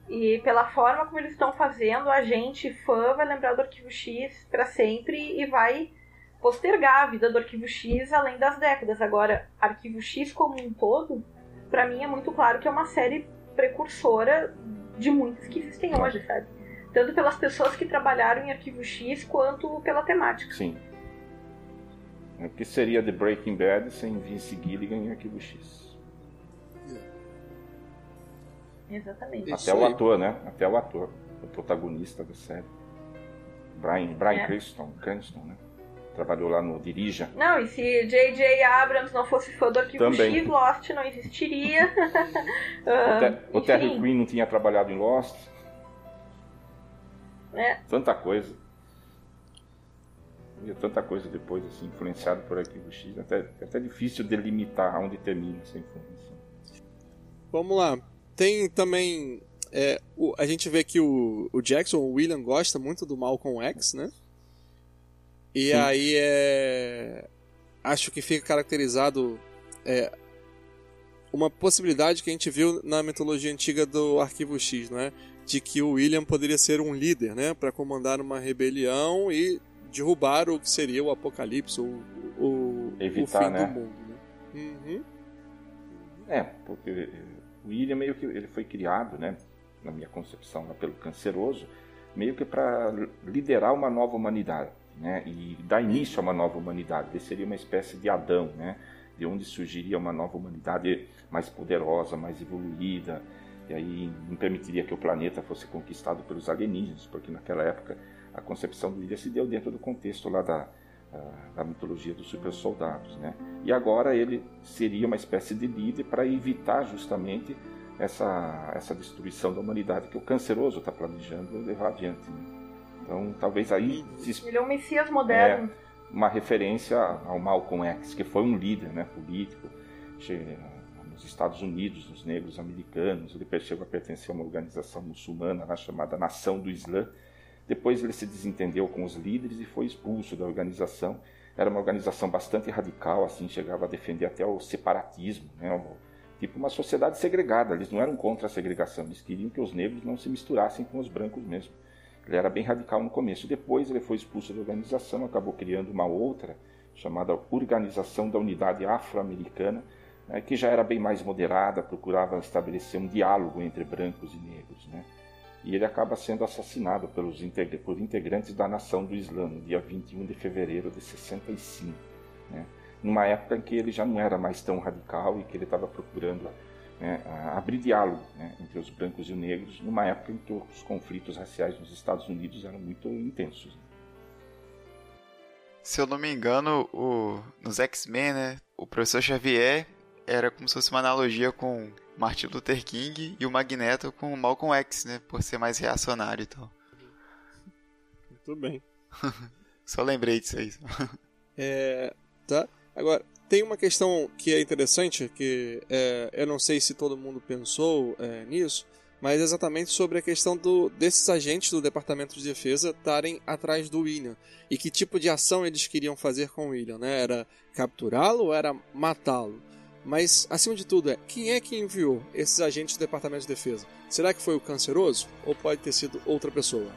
E pela forma como eles estão fazendo, a gente, fã, vai lembrar do Arquivo X para sempre e vai postergar a vida do Arquivo X além das décadas. Agora, Arquivo X como um todo, para mim é muito claro que é uma série precursora de muitas que existem hoje, sabe? Tanto pelas pessoas que trabalharam em Arquivo X quanto pela temática. Sim. O que seria The Breaking Bad sem Vince Gilligan em Arquivo X? Exatamente. Até o ator, né? Até o ator, o protagonista da série. Brian, Brian é. Cranston, Cranston, né? Trabalhou lá no Dirija. Não, e se J.J. Abrams não fosse fã do Arquivo Também. X, Lost não existiria. uh, [laughs] o, Terry Quinn não tinha trabalhado em Lost. É. Tanta coisa. E tanta coisa depois, assim, influenciado por Arquivo X. Até, até difícil delimitar onde termina essa influência. Vamos lá. Tem também. É, o, a gente vê que o, o Jackson, o William, gosta muito do Malcolm X, né? E Sim. aí é. Acho que fica caracterizado. É, uma possibilidade que a gente viu na mitologia antiga do Arquivo X, né? De que o William poderia ser um líder, né? Para comandar uma rebelião e derrubar o que seria o apocalipse, o, o, Evitar, o fim né? do mundo. Né? Uhum. É, porque o William meio que ele foi criado, né, na minha concepção, pelo canceroso, meio que para liderar uma nova humanidade, né, e dar início a uma nova humanidade. Ele seria uma espécie de Adão, né, de onde surgiria uma nova humanidade mais poderosa, mais evoluída, e aí não permitiria que o planeta fosse conquistado pelos alienígenas, porque naquela época a concepção do William se deu dentro do contexto lá da, da mitologia dos super soldados, né? E agora ele seria uma espécie de líder para evitar justamente essa essa destruição da humanidade que o canceroso está planejando levar adiante. Né? Então talvez aí se... ele é um messias moderno. É, uma referência ao Malcolm X, que foi um líder, né, político, nos Estados Unidos, nos negros americanos. Ele chegou a pertencer a uma organização muçulmana lá, chamada Nação do Islã depois ele se desentendeu com os líderes e foi expulso da organização. Era uma organização bastante radical, assim, chegava a defender até o separatismo, né? tipo uma sociedade segregada. Eles não eram contra a segregação, eles queriam que os negros não se misturassem com os brancos mesmo. Ele era bem radical no começo. Depois ele foi expulso da organização, acabou criando uma outra, chamada Organização da Unidade Afro-Americana, né, que já era bem mais moderada, procurava estabelecer um diálogo entre brancos e negros. Né? e ele acaba sendo assassinado pelos por integrantes da Nação do Islã no dia 21 de fevereiro de 65, né? numa época em que ele já não era mais tão radical e que ele estava procurando né, abrir diálogo né, entre os brancos e os negros, numa época em que os conflitos raciais nos Estados Unidos eram muito intensos. Se eu não me engano, o, nos X-Men, né, o professor Xavier era como se fosse uma analogia com Martin Luther King e o Magneto com o Malcolm X, né? Por ser mais reacionário e tal. Muito bem. [laughs] Só lembrei disso aí. é, tá. Agora, tem uma questão que é interessante, que é, eu não sei se todo mundo pensou é, nisso, mas exatamente sobre a questão do, desses agentes do Departamento de Defesa estarem atrás do William. E que tipo de ação eles queriam fazer com o William, né? Era capturá-lo ou era matá-lo? Mas, acima de tudo, é quem é que enviou esses agentes do Departamento de Defesa? Será que foi o canceroso? Ou pode ter sido outra pessoa?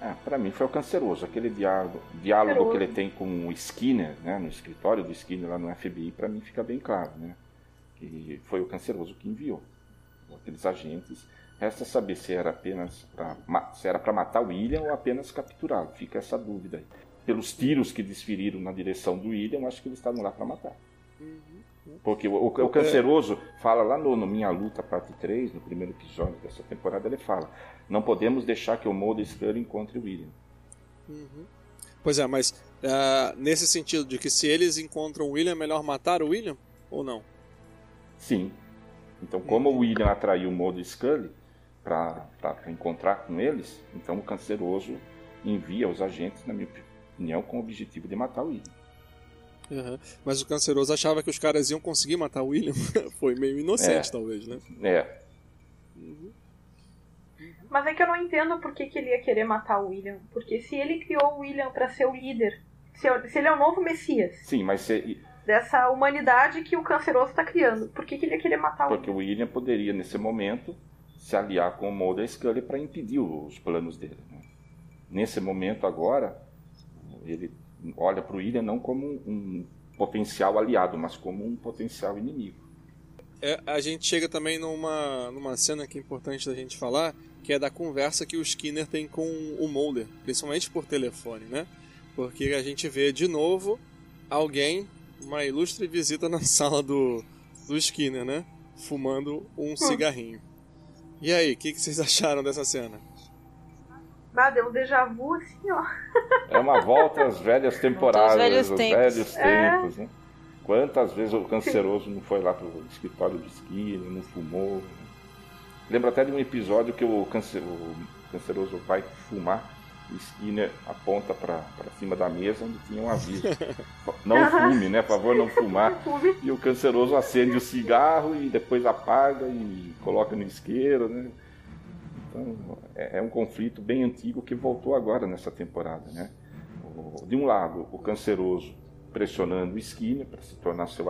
Ah, para mim foi o canceroso. Aquele diálogo, diálogo que ele tem com o Skinner, né, no escritório do Skinner lá no FBI, para mim fica bem claro, né? Que foi o canceroso que enviou aqueles agentes. Resta saber se era apenas para se era para matar o William ou apenas capturá-lo. Fica essa dúvida aí. Pelos tiros que desferiram na direção do William, acho que eles estavam lá para matar. Uhum. Porque o, o, Canceroso fala lá no, no, Minha Luta, parte 3, no primeiro episódio dessa temporada, ele fala: Não podemos deixar que o Mulder Scully encontre o William. Uhum. Pois é, mas uh, nesse sentido de que se eles encontram o William, é melhor matar o William ou não? Sim. Então, como uhum. o William atraiu o Mulder Scully para encontrar com eles, então o Canceroso envia os agentes, na minha opinião, com o objetivo de matar o William. Uhum. Mas o canceroso achava que os caras iam conseguir matar o William. [laughs] Foi meio inocente, é. talvez, né? É. Uhum. Mas é que eu não entendo por que, que ele ia querer matar o William. Porque se ele criou o William para ser o líder, se, se, ele é o novo Messias. Sim, mas se... Dessa humanidade que o canceroso está criando. Por que, que ele ia querer matar Porque o William? Porque o William poderia, nesse momento, se aliar com o Mulder Scully para impedir os planos dele. Né? Nesse momento agora, ele olha para o William não como um potencial aliado, mas como um potencial inimigo. É, a gente chega também numa, numa cena que é importante da gente falar, que é da conversa que o Skinner tem com o Mulder, principalmente por telefone, né? Porque a gente vê de novo alguém uma ilustre visita na [laughs] sala do, do Skinner, né? Fumando um hum. cigarrinho. E aí, o que, que, vocês acharam dessa cena? Ah, deu um déjà vu assim, ó. É uma volta às velhas temporadas, velhos aos tempos. velhos é. tempos, né? Quantas vezes o canceroso não foi lá pro escritório de Skinner, não fumou. Né? Lembro até de um episódio que o, o canceroso vai fumar Skinner aponta para cima da mesa onde tinha um aviso. [laughs] Não fume, né? Por favor, não fumar. E o canceroso acende o cigarro e depois apaga e coloca no isqueiro, né? Então, é, é um conflito bem antigo que voltou agora nessa temporada, né? De um lado, o canceroso pressionando o Skinner para se tornar seu,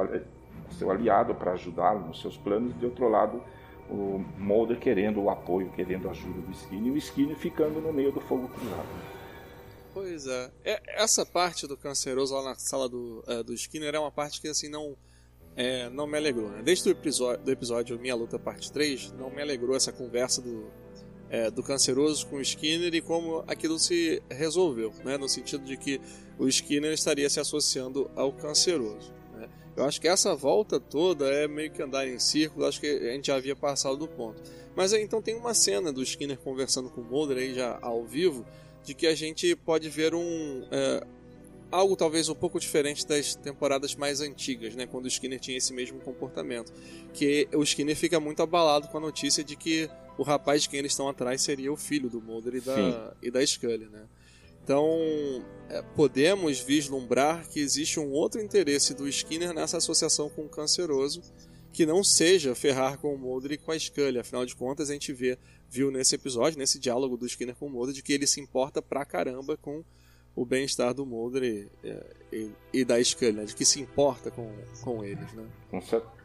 seu aliado, para ajudá-lo nos seus planos. De outro lado, o Mulder querendo o apoio, querendo a ajuda do Skinner, e o Skinner ficando no meio do fogo cruzado. Pois é. é. Essa parte do canceroso lá na sala do, uh, do Skinner é uma parte que assim não. É, não me alegrou. Né? Desde o episódio, do episódio Minha Luta Parte 3, não me alegrou essa conversa do, é, do canceroso com o Skinner e como aquilo se resolveu, né? no sentido de que o Skinner estaria se associando ao canceroso. Eu acho que essa volta toda é meio que andar em círculo, acho que a gente já havia passado do ponto. Mas então tem uma cena do Skinner conversando com o Mulder aí já ao vivo, de que a gente pode ver um. É, algo talvez um pouco diferente das temporadas mais antigas, né? Quando o Skinner tinha esse mesmo comportamento. Que o Skinner fica muito abalado com a notícia de que o rapaz de quem eles estão atrás seria o filho do Mulder e da, e da Scully, né? Então, é, podemos vislumbrar que existe um outro interesse do Skinner nessa associação com o canceroso, que não seja ferrar com o Mulder e com a Scully. Afinal de contas, a gente vê, viu nesse episódio, nesse diálogo do Skinner com o Mulder, de que ele se importa pra caramba com o bem-estar do Mulder e, e, e, da Scully, né? de que se importa com, com eles. Né?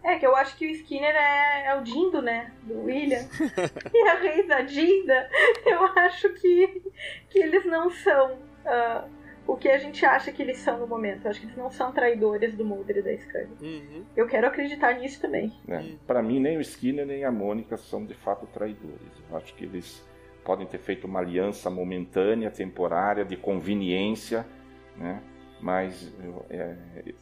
É, que eu acho que o Skinner é, é o Dindo, né? Do William. [laughs] e a Reis da Dinda, eu acho que, que eles não são uh, o que a gente acha que eles são no momento. Eu acho que eles não são traidores do Mulder e da Scully. Uhum. Eu quero acreditar nisso também. É, uhum. Para mim, nem o Skinner nem a Mônica são de fato traidores. Eu acho que eles podem ter feito uma aliança momentânea, temporária, de conveniência, né? mas eu é,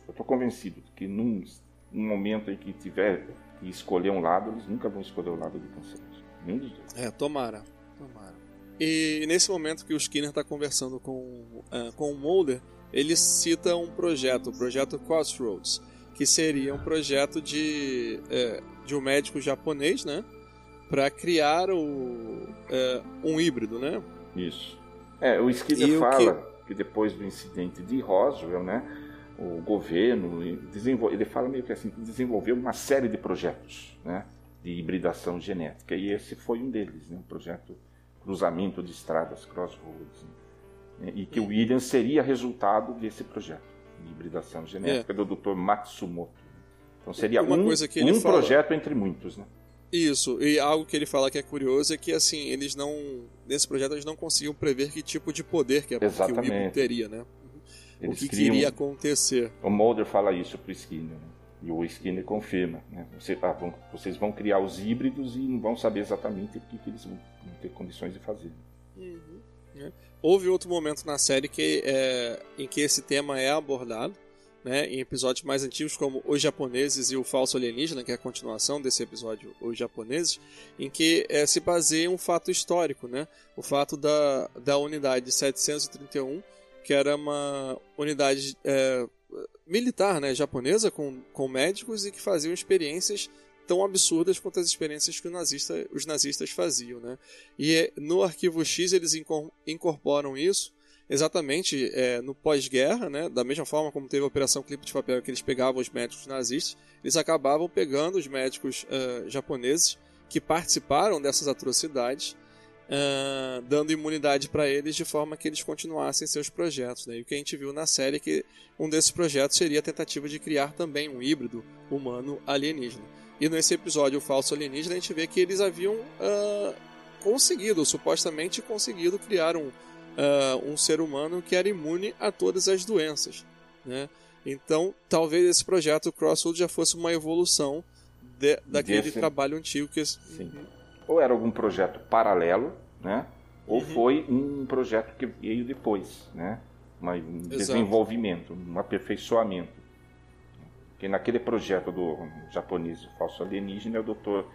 estou convencido que num, num, momento em que tiver que escolher um lado, eles nunca vão escolher o lado do canceroso. Nenhum dos dois. É, tomara. Tomara. E nesse momento que o Skinner está conversando com, uh, com o Mulder, ele cita um projeto, o projeto Crossroads, que seria um projeto de, uh, de um médico japonês, né? Para criar o, é, um híbrido, né? Isso. É, o Skinner e fala que... que... depois do incidente de Roswell, né, o governo desenvolve, ele fala meio que assim, desenvolveu uma série de projetos, né, de hibridação genética e esse foi um deles, né, o projeto cruzamento de estradas, crossroads, né, e que o William seria resultado desse projeto de hibridação genética é. do Dr. Matsumoto. Então seria uma um, coisa que ele um fala... projeto entre muitos, né? Isso, e algo que ele fala que é curioso é que assim, eles não. Nesse projeto eles não conseguiam prever que tipo de poder que, a, que o Ibo teria, né? Eles o que criam... queria acontecer. O Mulder fala isso pro Skinner, né? E o Skinner confirma, né? Você, ah, vão, vocês vão criar os híbridos e não vão saber exatamente o que, que eles vão ter condições de fazer. Uhum. É. Houve outro momento na série que, é, em que esse tema é abordado, né, em episódios mais antigos como Os Japoneses e o Falso Alienígena, que é a continuação desse episódio Os Japoneses, em que é, se baseia um fato histórico, né, o fato da, da unidade 731, que era uma unidade é, militar né, japonesa com, com médicos e que faziam experiências tão absurdas quanto as experiências que nazista, os nazistas faziam. Né? E é, no arquivo X eles incorporam isso exatamente é, no pós-guerra, né, da mesma forma como teve a Operação Clipe de Papel, que eles pegavam os médicos nazistas, eles acabavam pegando os médicos uh, japoneses que participaram dessas atrocidades uh, dando imunidade para eles de forma que eles continuassem seus projetos. Né? E o que a gente viu na série é que um desses projetos seria a tentativa de criar também um híbrido humano alienígena. E nesse episódio, o falso alienígena, a gente vê que eles haviam uh, conseguido, supostamente conseguido, criar um, uh, um ser humano que era imune a todas as doenças. Né? Então, talvez esse projeto Crossroad já fosse uma evolução de, daquele Desse... trabalho antigo que. Sim. Ou era algum projeto paralelo, né? Ou uhum. foi um projeto que veio depois, né? Um Exato. desenvolvimento, um aperfeiçoamento. Porque naquele projeto do japonês falso alienígena é o Dr. Uh,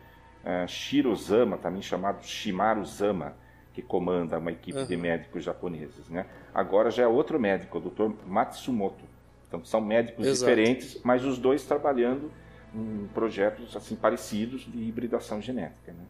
eh, Shirozama, também chamado Shimaru Zama, que comanda uma equipe uhum. de médicos japoneses. Né? Agora já é outro médico, o Dr. Matsumoto. Então são médicos Exato. diferentes, mas os dois trabalhando em projetos assim parecidos de hibridação genética. Né?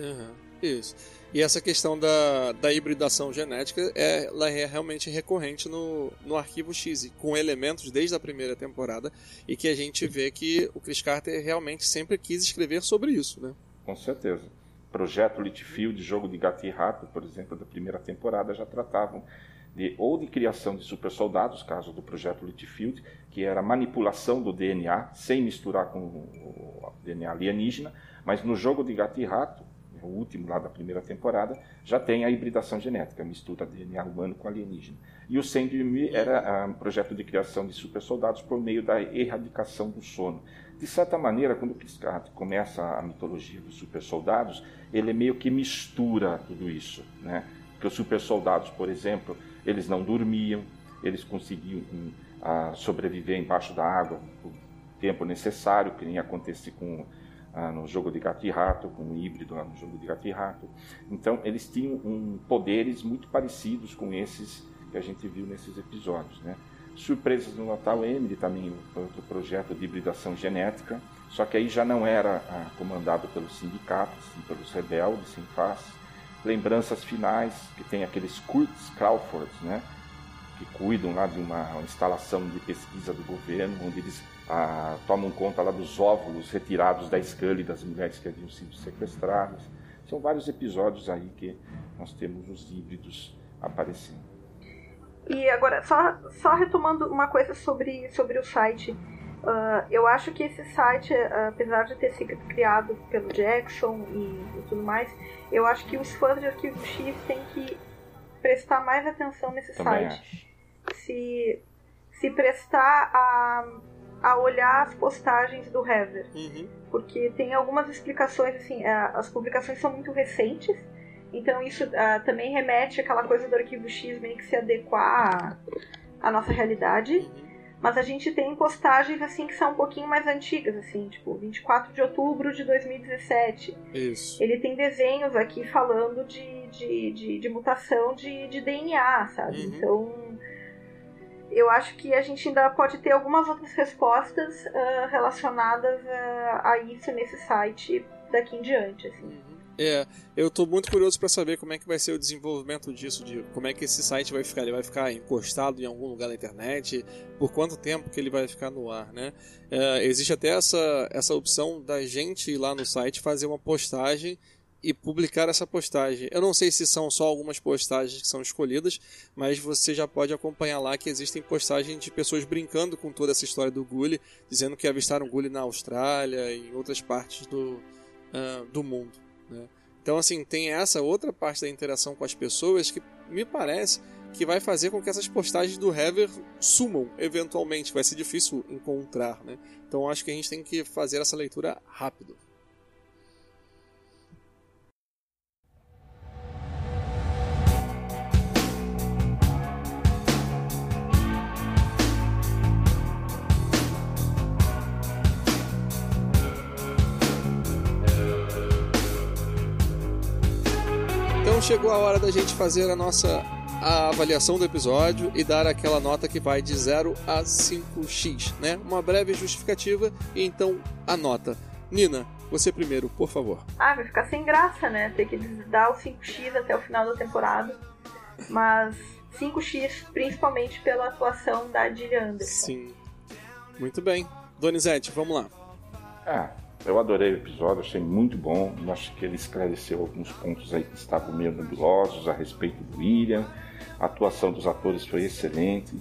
Uhum, isso. E essa questão da, da hibridação genética é, ela é realmente recorrente no, no arquivo X, com elementos desde a primeira temporada, e que a gente vê que o Chris Carter realmente sempre quis escrever sobre isso. Né? Com certeza. Projeto Litfield, jogo de gato e rato, por exemplo, da primeira temporada, já tratavam de, ou de criação de super soldados, caso do projeto Litfield, que era manipulação do DNA sem misturar com o DNA alienígena, mas no jogo de gato e rato, o último lá da primeira temporada, já tem a hibridação genética, mistura DNA humano com alienígena. E o Send-Me era um projeto de criação de super soldados por meio da erradicação do sono. De certa maneira, quando o Piscati começa a mitologia dos super soldados, ele meio que mistura tudo isso, né? Porque os super soldados, por exemplo, eles não dormiam, eles conseguiam uh, sobreviver embaixo da água por tempo necessário, que nem acontece com uh, no jogo de gato e rato, com o híbrido no jogo de gato e rato. Então, eles tinham um, poderes muito parecidos com esses que a gente viu nesses episódios, né? Surpresas no Natal, Emily também outro projeto de hibridação genética, só que aí já não era ah, comandado pelos sindicatos, sim pelos rebeldes, sem face. Lembranças finais, que tem aqueles Kurtz Crawfords, né? que cuidam lá de uma, uma instalação de pesquisa do governo, onde eles ah, tomam conta lá dos óvulos retirados da Scully das mulheres que haviam sido sequestradas. São vários episódios aí que nós temos os híbridos aparecendo. E agora, só, só retomando uma coisa sobre, sobre o site. Uh, eu acho que esse site, uh, apesar de ter sido criado pelo Jackson e, e, tudo mais, eu acho que os fãs de Arquivo X têm que prestar mais atenção nesse Também site. Acho. Se, se prestar a, a olhar as postagens do Heather. Uhum. Porque tem algumas explicações, assim, uh, as publicações são muito recentes então isso uh, também remete àquela coisa do arquivo X meio que se adequar à, à nossa realidade. Mas a gente tem postagens assim que são um pouquinho mais antigas, assim, tipo 24 de outubro de 2017. Isso. Ele tem desenhos aqui falando de, de, de, de mutação de, de DNA, sabe? Uhum. Então eu acho que a gente ainda pode ter algumas outras respostas uh, relacionadas a, a, isso nesse site daqui em diante, assim. É, eu tô muito curioso para saber como é que vai ser o desenvolvimento disso, de como é que esse site vai ficar. Ele vai ficar encostado em algum lugar na internet? Por quanto tempo que ele vai ficar no ar, né? É, existe até essa, essa opção da gente ir lá no site fazer uma postagem e publicar essa postagem. Eu não sei se são só algumas postagens que são escolhidas, mas você já pode acompanhar lá que existem postagens de pessoas brincando com toda essa história do Gully, dizendo que avistaram Gully na Austrália e em outras partes do, uh, do mundo. Né? Então, assim, tem essa outra parte da interação com as pessoas que me parece que vai fazer com que essas postagens do Hever sumam eventualmente. Vai ser difícil encontrar, né? Então, acho que a gente tem que fazer essa leitura rápido. Chegou a hora da gente fazer a nossa a avaliação do episódio e dar aquela nota que vai de 0 a 5x, né? Uma breve justificativa e então a nota. Nina, você primeiro, por favor. Ah, vai ficar sem graça, né? Ter que dar o 5x até o final da temporada. Mas 5x principalmente pela atuação da Jill Anderson. Sim. Muito bem. Donizete, vamos lá. Ah, eu adorei o episódio, achei muito bom. Eu acho que ele esclareceu alguns pontos aí que estavam meio nebulosos a respeito do William. A atuação dos atores foi excelente,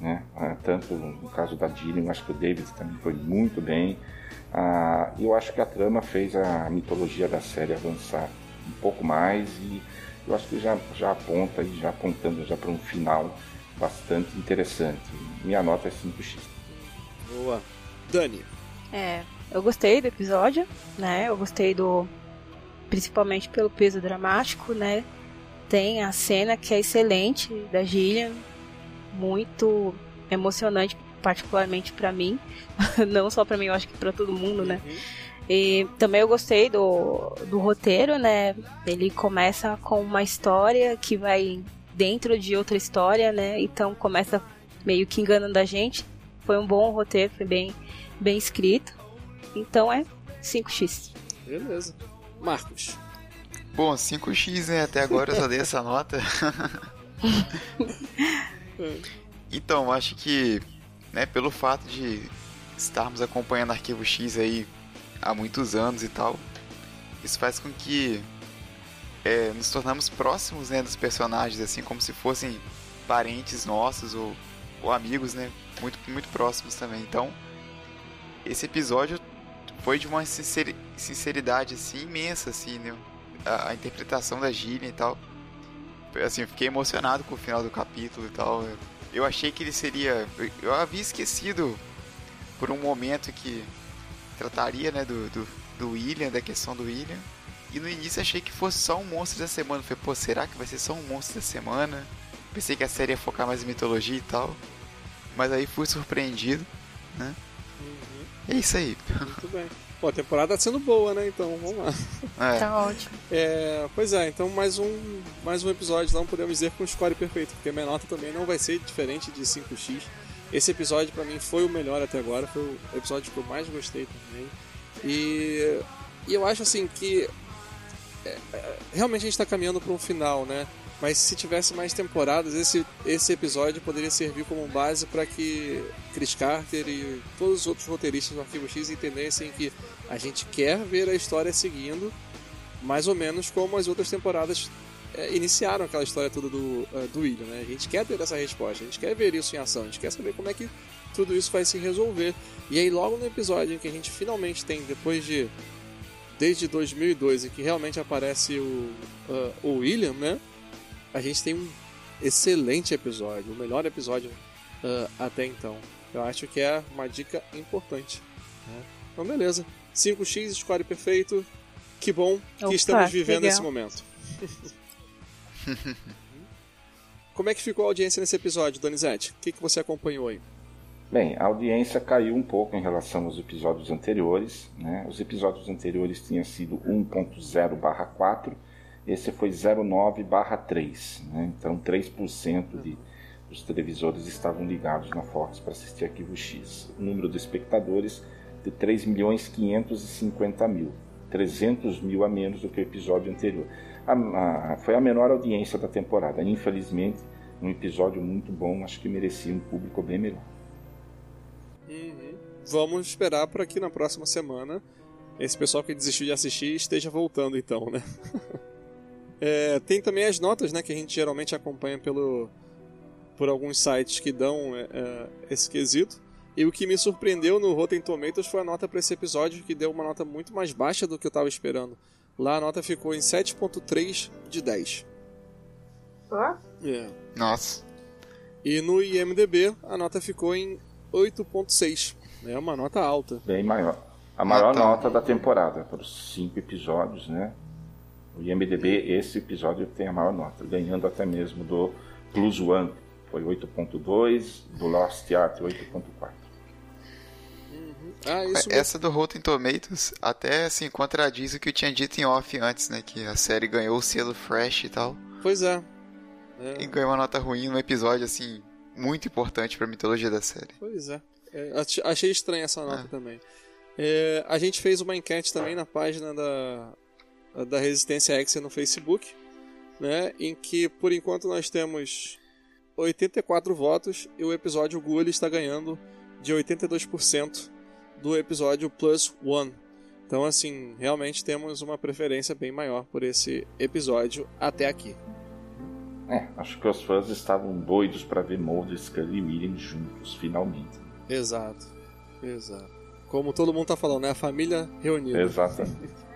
né? Ah, tanto no caso da Gillian, acho que o David também foi muito bem. Ah, eu acho que a trama fez a mitologia da série avançar um pouco mais e eu acho que já, já aponta e já apontando já para um final bastante interessante. Minha nota é 5x. Boa. Dani. É, eu gostei do episódio, né? Eu gostei do. Principalmente pelo peso dramático, né? Tem a cena que é excelente da Gillian, muito emocionante, particularmente para mim. [laughs] Não só para mim, eu acho que para todo mundo, né? E também eu gostei do, do roteiro, né? Ele começa com uma história que vai dentro de outra história, né? Então começa meio que enganando a gente. Foi um bom roteiro, foi bem, bem escrito. Então é 5x. Beleza. Marcos. Bom, 5x, né? Até agora eu só dei essa nota. [laughs] então, acho que, né, pelo fato de estarmos acompanhando Arquivo X aí há muitos anos e tal, isso faz com que é, nos tornamos próximos, né, dos personagens, assim, como se fossem parentes nossos ou, ou amigos, né, muito, muito próximos também. Então, esse episódio foi de uma sinceri- sinceridade, assim, imensa, assim, né, a, a interpretação da Gillian e tal. Assim, eu fiquei emocionado com o final do capítulo e tal. Eu achei que ele seria... Eu, eu havia esquecido por um momento que trataria, né, do, do, do William, da questão do William. E no início achei que fosse só um monstro da semana. Falei, pô, será que vai ser só um monstro da semana? Pensei que a série ia focar mais em mitologia e tal. Mas aí fui surpreendido, né? É isso aí. Muito bem. Pô, a temporada tá sendo boa, né? Então, vamos lá. É. Tá ótimo. É, pois é, então mais um, mais um episódio, não podemos dizer com score perfeito, porque a minha nota também não vai ser diferente de 5x. Esse episódio pra mim foi o melhor até agora, foi o episódio que eu mais gostei também. E, e eu acho assim que é, é, realmente a gente tá caminhando para um final, né? Mas se tivesse mais temporadas, esse, esse episódio poderia servir como base para que Chris Carter e todos os outros roteiristas do Arquivo X entendessem que a gente quer ver a história seguindo, mais ou menos como as outras temporadas é, iniciaram aquela história toda do, uh, do William, né? A gente quer ter essa resposta, a gente quer ver isso em ação, a gente quer saber como é que tudo isso vai se resolver. E aí logo no episódio em que a gente finalmente tem, depois de desde 2002 em que realmente aparece o, uh, o William, né? A gente tem um excelente episódio, o melhor episódio uh, até então. Eu acho que é uma dica importante. Né? Então, beleza. 5x, score perfeito. Que bom que Opa, estamos vivendo legal. esse momento. [laughs] Como é que ficou a audiência nesse episódio, Donizete? O que, que você acompanhou aí? Bem, a audiência caiu um pouco em relação aos episódios anteriores. Né? Os episódios anteriores tinham sido 1.0/4, esse foi 0.9/3. Né? Então, 3% de, dos televisores estavam ligados na Fox para assistir Arquivo X. O número de espectadores de 3 milhões 550 mil, 300 mil a menos do que o episódio anterior. A, a, foi a menor audiência da temporada. Infelizmente, um episódio muito bom, acho que merecia um público bem melhor. Uhum. Vamos esperar para que na próxima semana esse pessoal que desistiu de assistir esteja voltando, então, né? [laughs] É, tem também as notas, né, que a gente geralmente acompanha pelo, por alguns sites que dão é, é, esse quesito. E o que me surpreendeu no Rotten Tomatoes foi a nota para esse episódio, que deu uma nota muito mais baixa do que eu estava esperando. Lá a nota ficou em 7.3 de 10. Ó, É. Nossa. E no IMDB a nota ficou em 8.6. É uma nota alta. Bem maior. A maior Nota- nota da temporada, para os cinco episódios, né? O IMDB, esse episódio tem a maior nota, ganhando até mesmo do Plus One, foi 8.2, do Lost Art 8.4. Ah, isso mesmo. Essa do Rotten Tomatoes até assim contradiz o que eu tinha dito em off antes, né? Que a série ganhou o selo Fresh e tal. Pois é. É, E ganhou uma nota ruim num episódio, assim, muito importante pra mitologia da série. Pois é. É, ach- achei estranha essa nota também. É, a gente fez uma enquete também na página da, da Resistência X no Facebook, né, em que por enquanto nós temos 84 votos e o episódio Ghoul está ganhando de 82% do episódio Plus One. Então, assim, realmente temos uma preferência bem maior por esse episódio até aqui. É, acho que os fãs estavam doidos para ver Scully e William juntos, finalmente. Exato, exato. Como todo mundo tá falando, né? A família reunida. Exatamente. [laughs]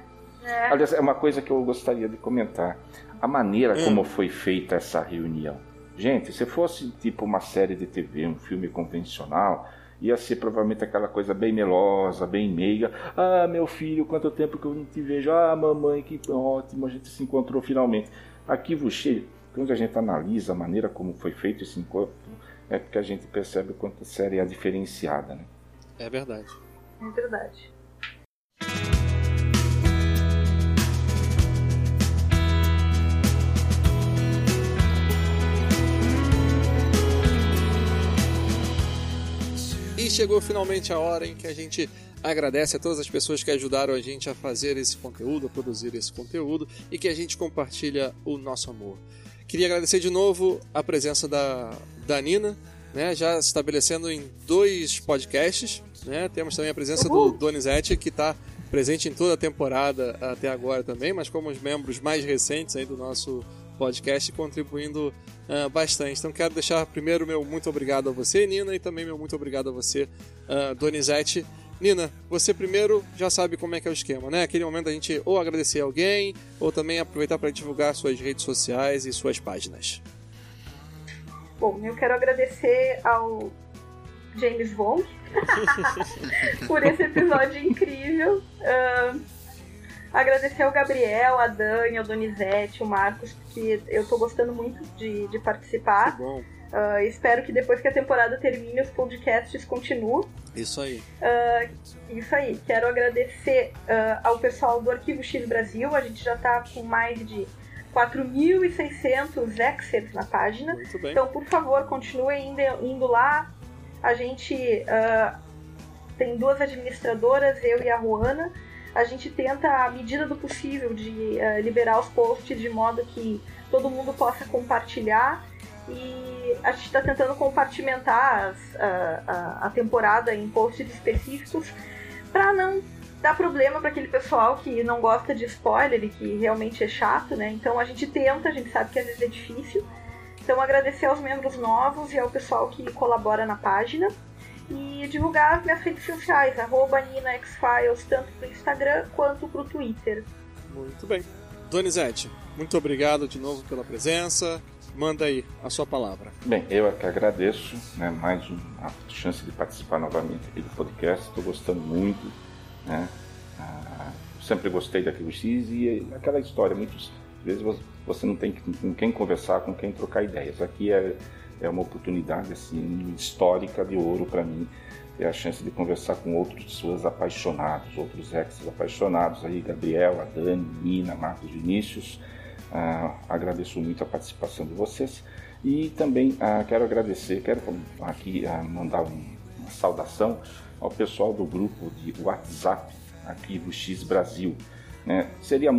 É. Aliás, é uma coisa que eu gostaria de comentar. A maneira hum. como foi feita essa reunião. Gente, se fosse tipo uma série de TV, um filme convencional, ia ser provavelmente aquela coisa bem melosa, bem meiga. Ah, meu filho, quanto tempo que eu não te vejo. Ah, mamãe, que ótimo, a gente se encontrou finalmente. Arquivo cheio. Quando a gente analisa a maneira como foi feito esse encontro, é porque a gente percebe quanto a série é diferenciada, né? É verdade. É verdade. E chegou finalmente a hora em que a gente agradece a todas as pessoas que ajudaram a gente a fazer esse conteúdo, a produzir esse conteúdo e que a gente compartilha o nosso amor. Queria agradecer de novo a presença da, da Nina, né, já se estabelecendo em dois podcasts. Né? Temos também a presença Uhul. do Donizete, que está presente em toda a temporada até agora também, mas como os membros mais recentes aí do nosso podcast, contribuindo uh, bastante. Então quero deixar primeiro meu muito obrigado a você, Nina, e também meu muito obrigado a você, uh, Donizete Nina, você primeiro já sabe como é que é o esquema, né? Aquele momento a gente ou agradecer alguém, ou também aproveitar para divulgar suas redes sociais e suas páginas. Bom, eu quero agradecer ao James Wong [laughs] [laughs] por esse episódio incrível. Uh, agradecer ao Gabriel, a Dani, ao Donizete, o Marcos, porque eu tô gostando muito de, de participar. Que. Uh, espero que depois que a temporada termine, os podcasts continuem. Isso aí. Uh, isso aí. Quero agradecer uh, ao pessoal do Arquivo X Brasil. A gente já está com mais de 4.600 excerpts na página. Muito bem. Então, por favor, continuem indo, indo lá. A gente tem duas administradoras, eu e a Juana. A gente tenta, à medida do possível, de liberar os posts de modo que todo mundo possa compartilhar e a gente está tentando compartimentar as, a, a, a, temporada em posts específicos para não dar problema para aquele pessoal que não gosta de spoiler e que realmente é chato, né? Então a gente tenta, a gente sabe que às vezes é difícil. Então agradecer aos membros novos e ao pessoal que colabora na página e divulgar as minhas redes sociais, arroba NinaXFiles, tanto pro Instagram quanto pro Twitter. Muito bem. Donizete, muito obrigado de novo pela presença. Manda aí a sua palavra. Bem, eu é que agradeço né, mais uma chance de participar novamente aqui do podcast. Estou gostando muito. Né? Ah, sempre gostei daquilo X e aquela história. Muitas vezes você não tem com quem conversar, com quem trocar ideias. Aqui é, é uma oportunidade assim, histórica de ouro para mim. É a chance de conversar com outras pessoas apaixonadas, outros ex apaixonados aí, Gabriel, a Dani, Nina, Marcos Vinícius. Ah, agradeço muito a participação de vocês e também ah, quero agradecer, quero aqui ah, mandar um, uma saudação ao pessoal do grupo de WhatsApp aqui do X Brasil. Né? Seria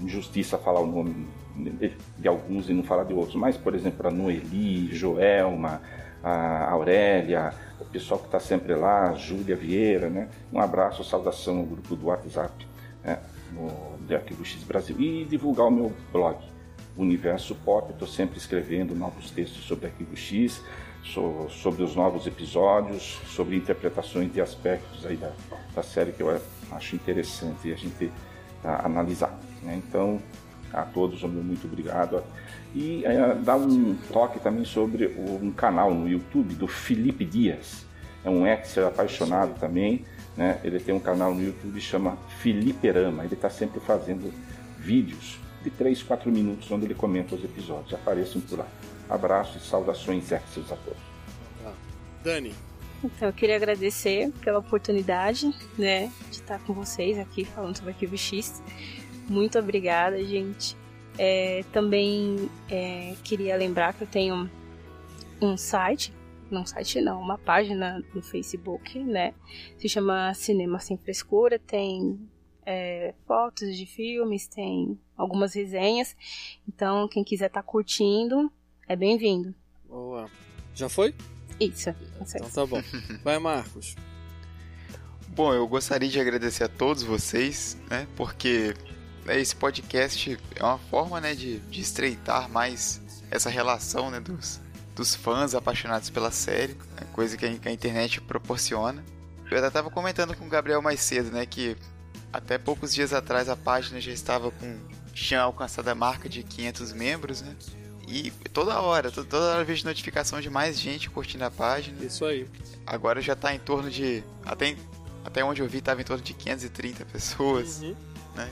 injustiça falar o nome de, alguns e não falar de outros, mas, por exemplo, a Noeli, Joelma, a Aurélia, o pessoal que está sempre lá, Júlia Vieira, né? um abraço, saudação ao grupo do WhatsApp. Né? no Arquivo X Brasil e divulgar o meu blog, Universo Pop. Estou sempre escrevendo novos textos sobre Arquivo X, sobre os novos episódios, sobre interpretações de aspectos aí da, da série que eu acho interessante a gente analisar. Né? Então, a todos, meu muito obrigado. E é, dar um toque também sobre um canal no YouTube do Felipe Dias. É um ex apaixonado também né? Ele tem um canal no YouTube que chama Filiperama. Ele está sempre fazendo vídeos de 3, 4 minutos onde ele comenta os episódios. Apareçam por lá. Abraços e saudações extras a todos. Ah, Dani. Então, eu queria agradecer pela oportunidade, né, de estar com vocês aqui falando sobre Arquivo X. Muito obrigada, gente. É, também é, queria lembrar que eu tenho um site não site não, uma página no Facebook, né? Se chama Cinema Sem Frescura, tem é, fotos de filmes, tem algumas resenhas. Então, quem quiser estar tá curtindo, é bem-vindo. Boa. Já foi? Isso. Então tá bom. [laughs] Vai, Marcos. Bom, eu gostaria de agradecer a todos vocês, né? Porque né, esse podcast é uma forma, né, de, de estreitar mais essa relação, né, dos, dos fãs apaixonados pela série, né, coisa que a, que a internet proporciona. Eu até estava comentando com o Gabriel mais cedo, né, que até poucos dias atrás a página já estava com tinha alcançado a marca de 500 membros, né? E toda hora, toda hora eu vejo notificação de mais gente curtindo a página. Isso aí. Agora já está em torno de até até onde eu vi estava em torno de 530 pessoas, Uhum. né?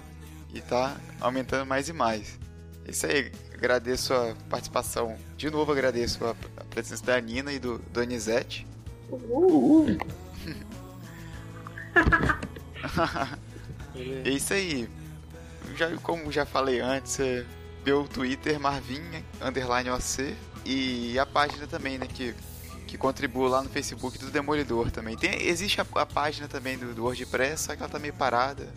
E tá aumentando mais e mais. Isso aí, agradeço a participação. De novo agradeço a, a presença da Nina e do Donizete. Uhul. [laughs] É isso aí. Já, como já falei antes, é meu Twitter Marvin underline OC e a página também, né, que, que contribua lá no Facebook do Demolidor também. Tem, existe a, a página também do, do WordPress, só que ela tá meio parada.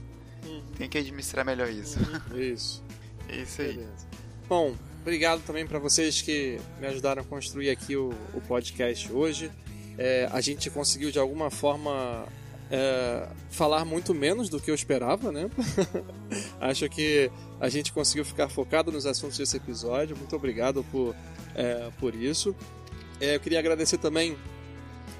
Uhum. Tem que administrar melhor isso. Isso. [laughs] É isso aí. Beleza. Bom, obrigado também para vocês que me ajudaram a construir aqui o, o podcast hoje. É, a gente conseguiu de alguma forma é, falar muito menos do que eu esperava, né? [laughs] Acho que a gente conseguiu ficar focado nos assuntos desse episódio. Muito obrigado por, é, por isso. É, eu queria agradecer também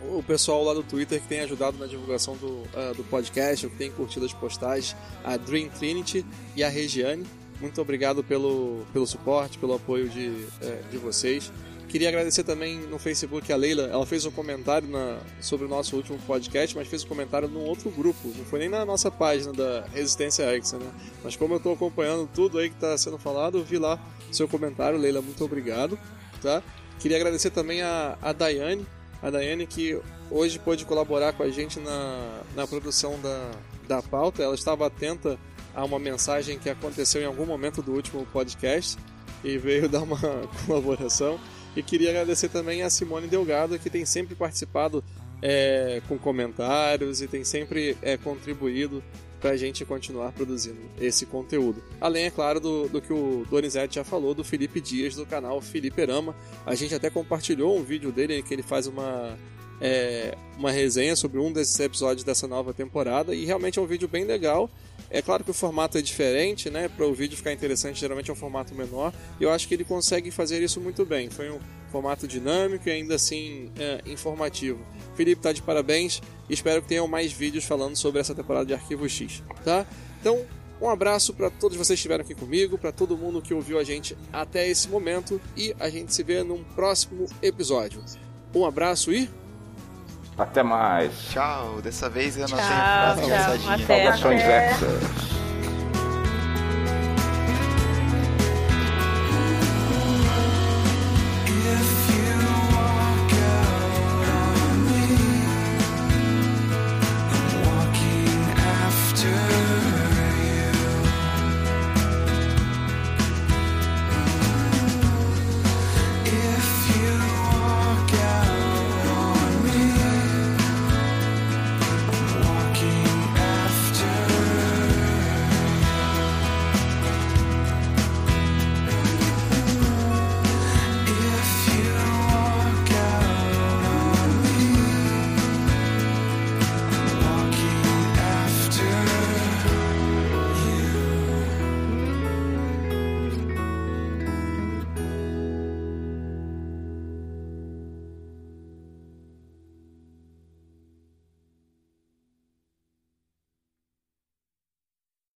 o pessoal lá do Twitter que tem ajudado na divulgação do, ah, do podcast, que tem curtido as postagens, a Dream Trinity e a Regiane. Muito obrigado pelo, pelo suporte, pelo apoio de, eh, de vocês. Queria agradecer também no Facebook a Leila. Ela fez um comentário na, sobre o nosso último podcast, mas fez um comentário num outro grupo. Não foi nem na nossa página da Resistência Hexa, né? Mas como eu estou acompanhando tudo aí que está sendo falado, vi lá seu comentário. Leila, muito obrigado. Tá? Queria agradecer também a, a Daiane. A Daiane que hoje pôde colaborar com a gente na, na produção da, da pauta. Ela estava atenta a uma mensagem que aconteceu em algum momento do último podcast e veio [laughs] dar uma colaboração. E queria agradecer também a Simone Delgado, que tem sempre participado é, com comentários e tem sempre é, contribuído para a gente continuar produzindo esse conteúdo. Além, é claro, do, do que o Donizete já falou, do Felipe Dias, do canal Felipe Erama. A gente até compartilhou um vídeo dele em que ele faz uma, é, uma resenha sobre um desses episódios dessa nova temporada e realmente é um vídeo bem legal. É claro que o formato é diferente, né? Para o vídeo ficar interessante, geralmente é um formato menor. E eu acho que ele consegue fazer isso muito bem. Foi um formato dinâmico e ainda assim é, informativo. Felipe tá de parabéns e espero que tenham mais vídeos falando sobre essa temporada de Arquivo X, tá? Então, um abraço para todos vocês que estiveram aqui comigo, para todo mundo que ouviu a gente até esse momento e a gente se vê num próximo episódio. Um abraço e Até mais. Tchau, dessa vez eu não Tchau, tenho frase tchau, até. Saudações Até. Exas.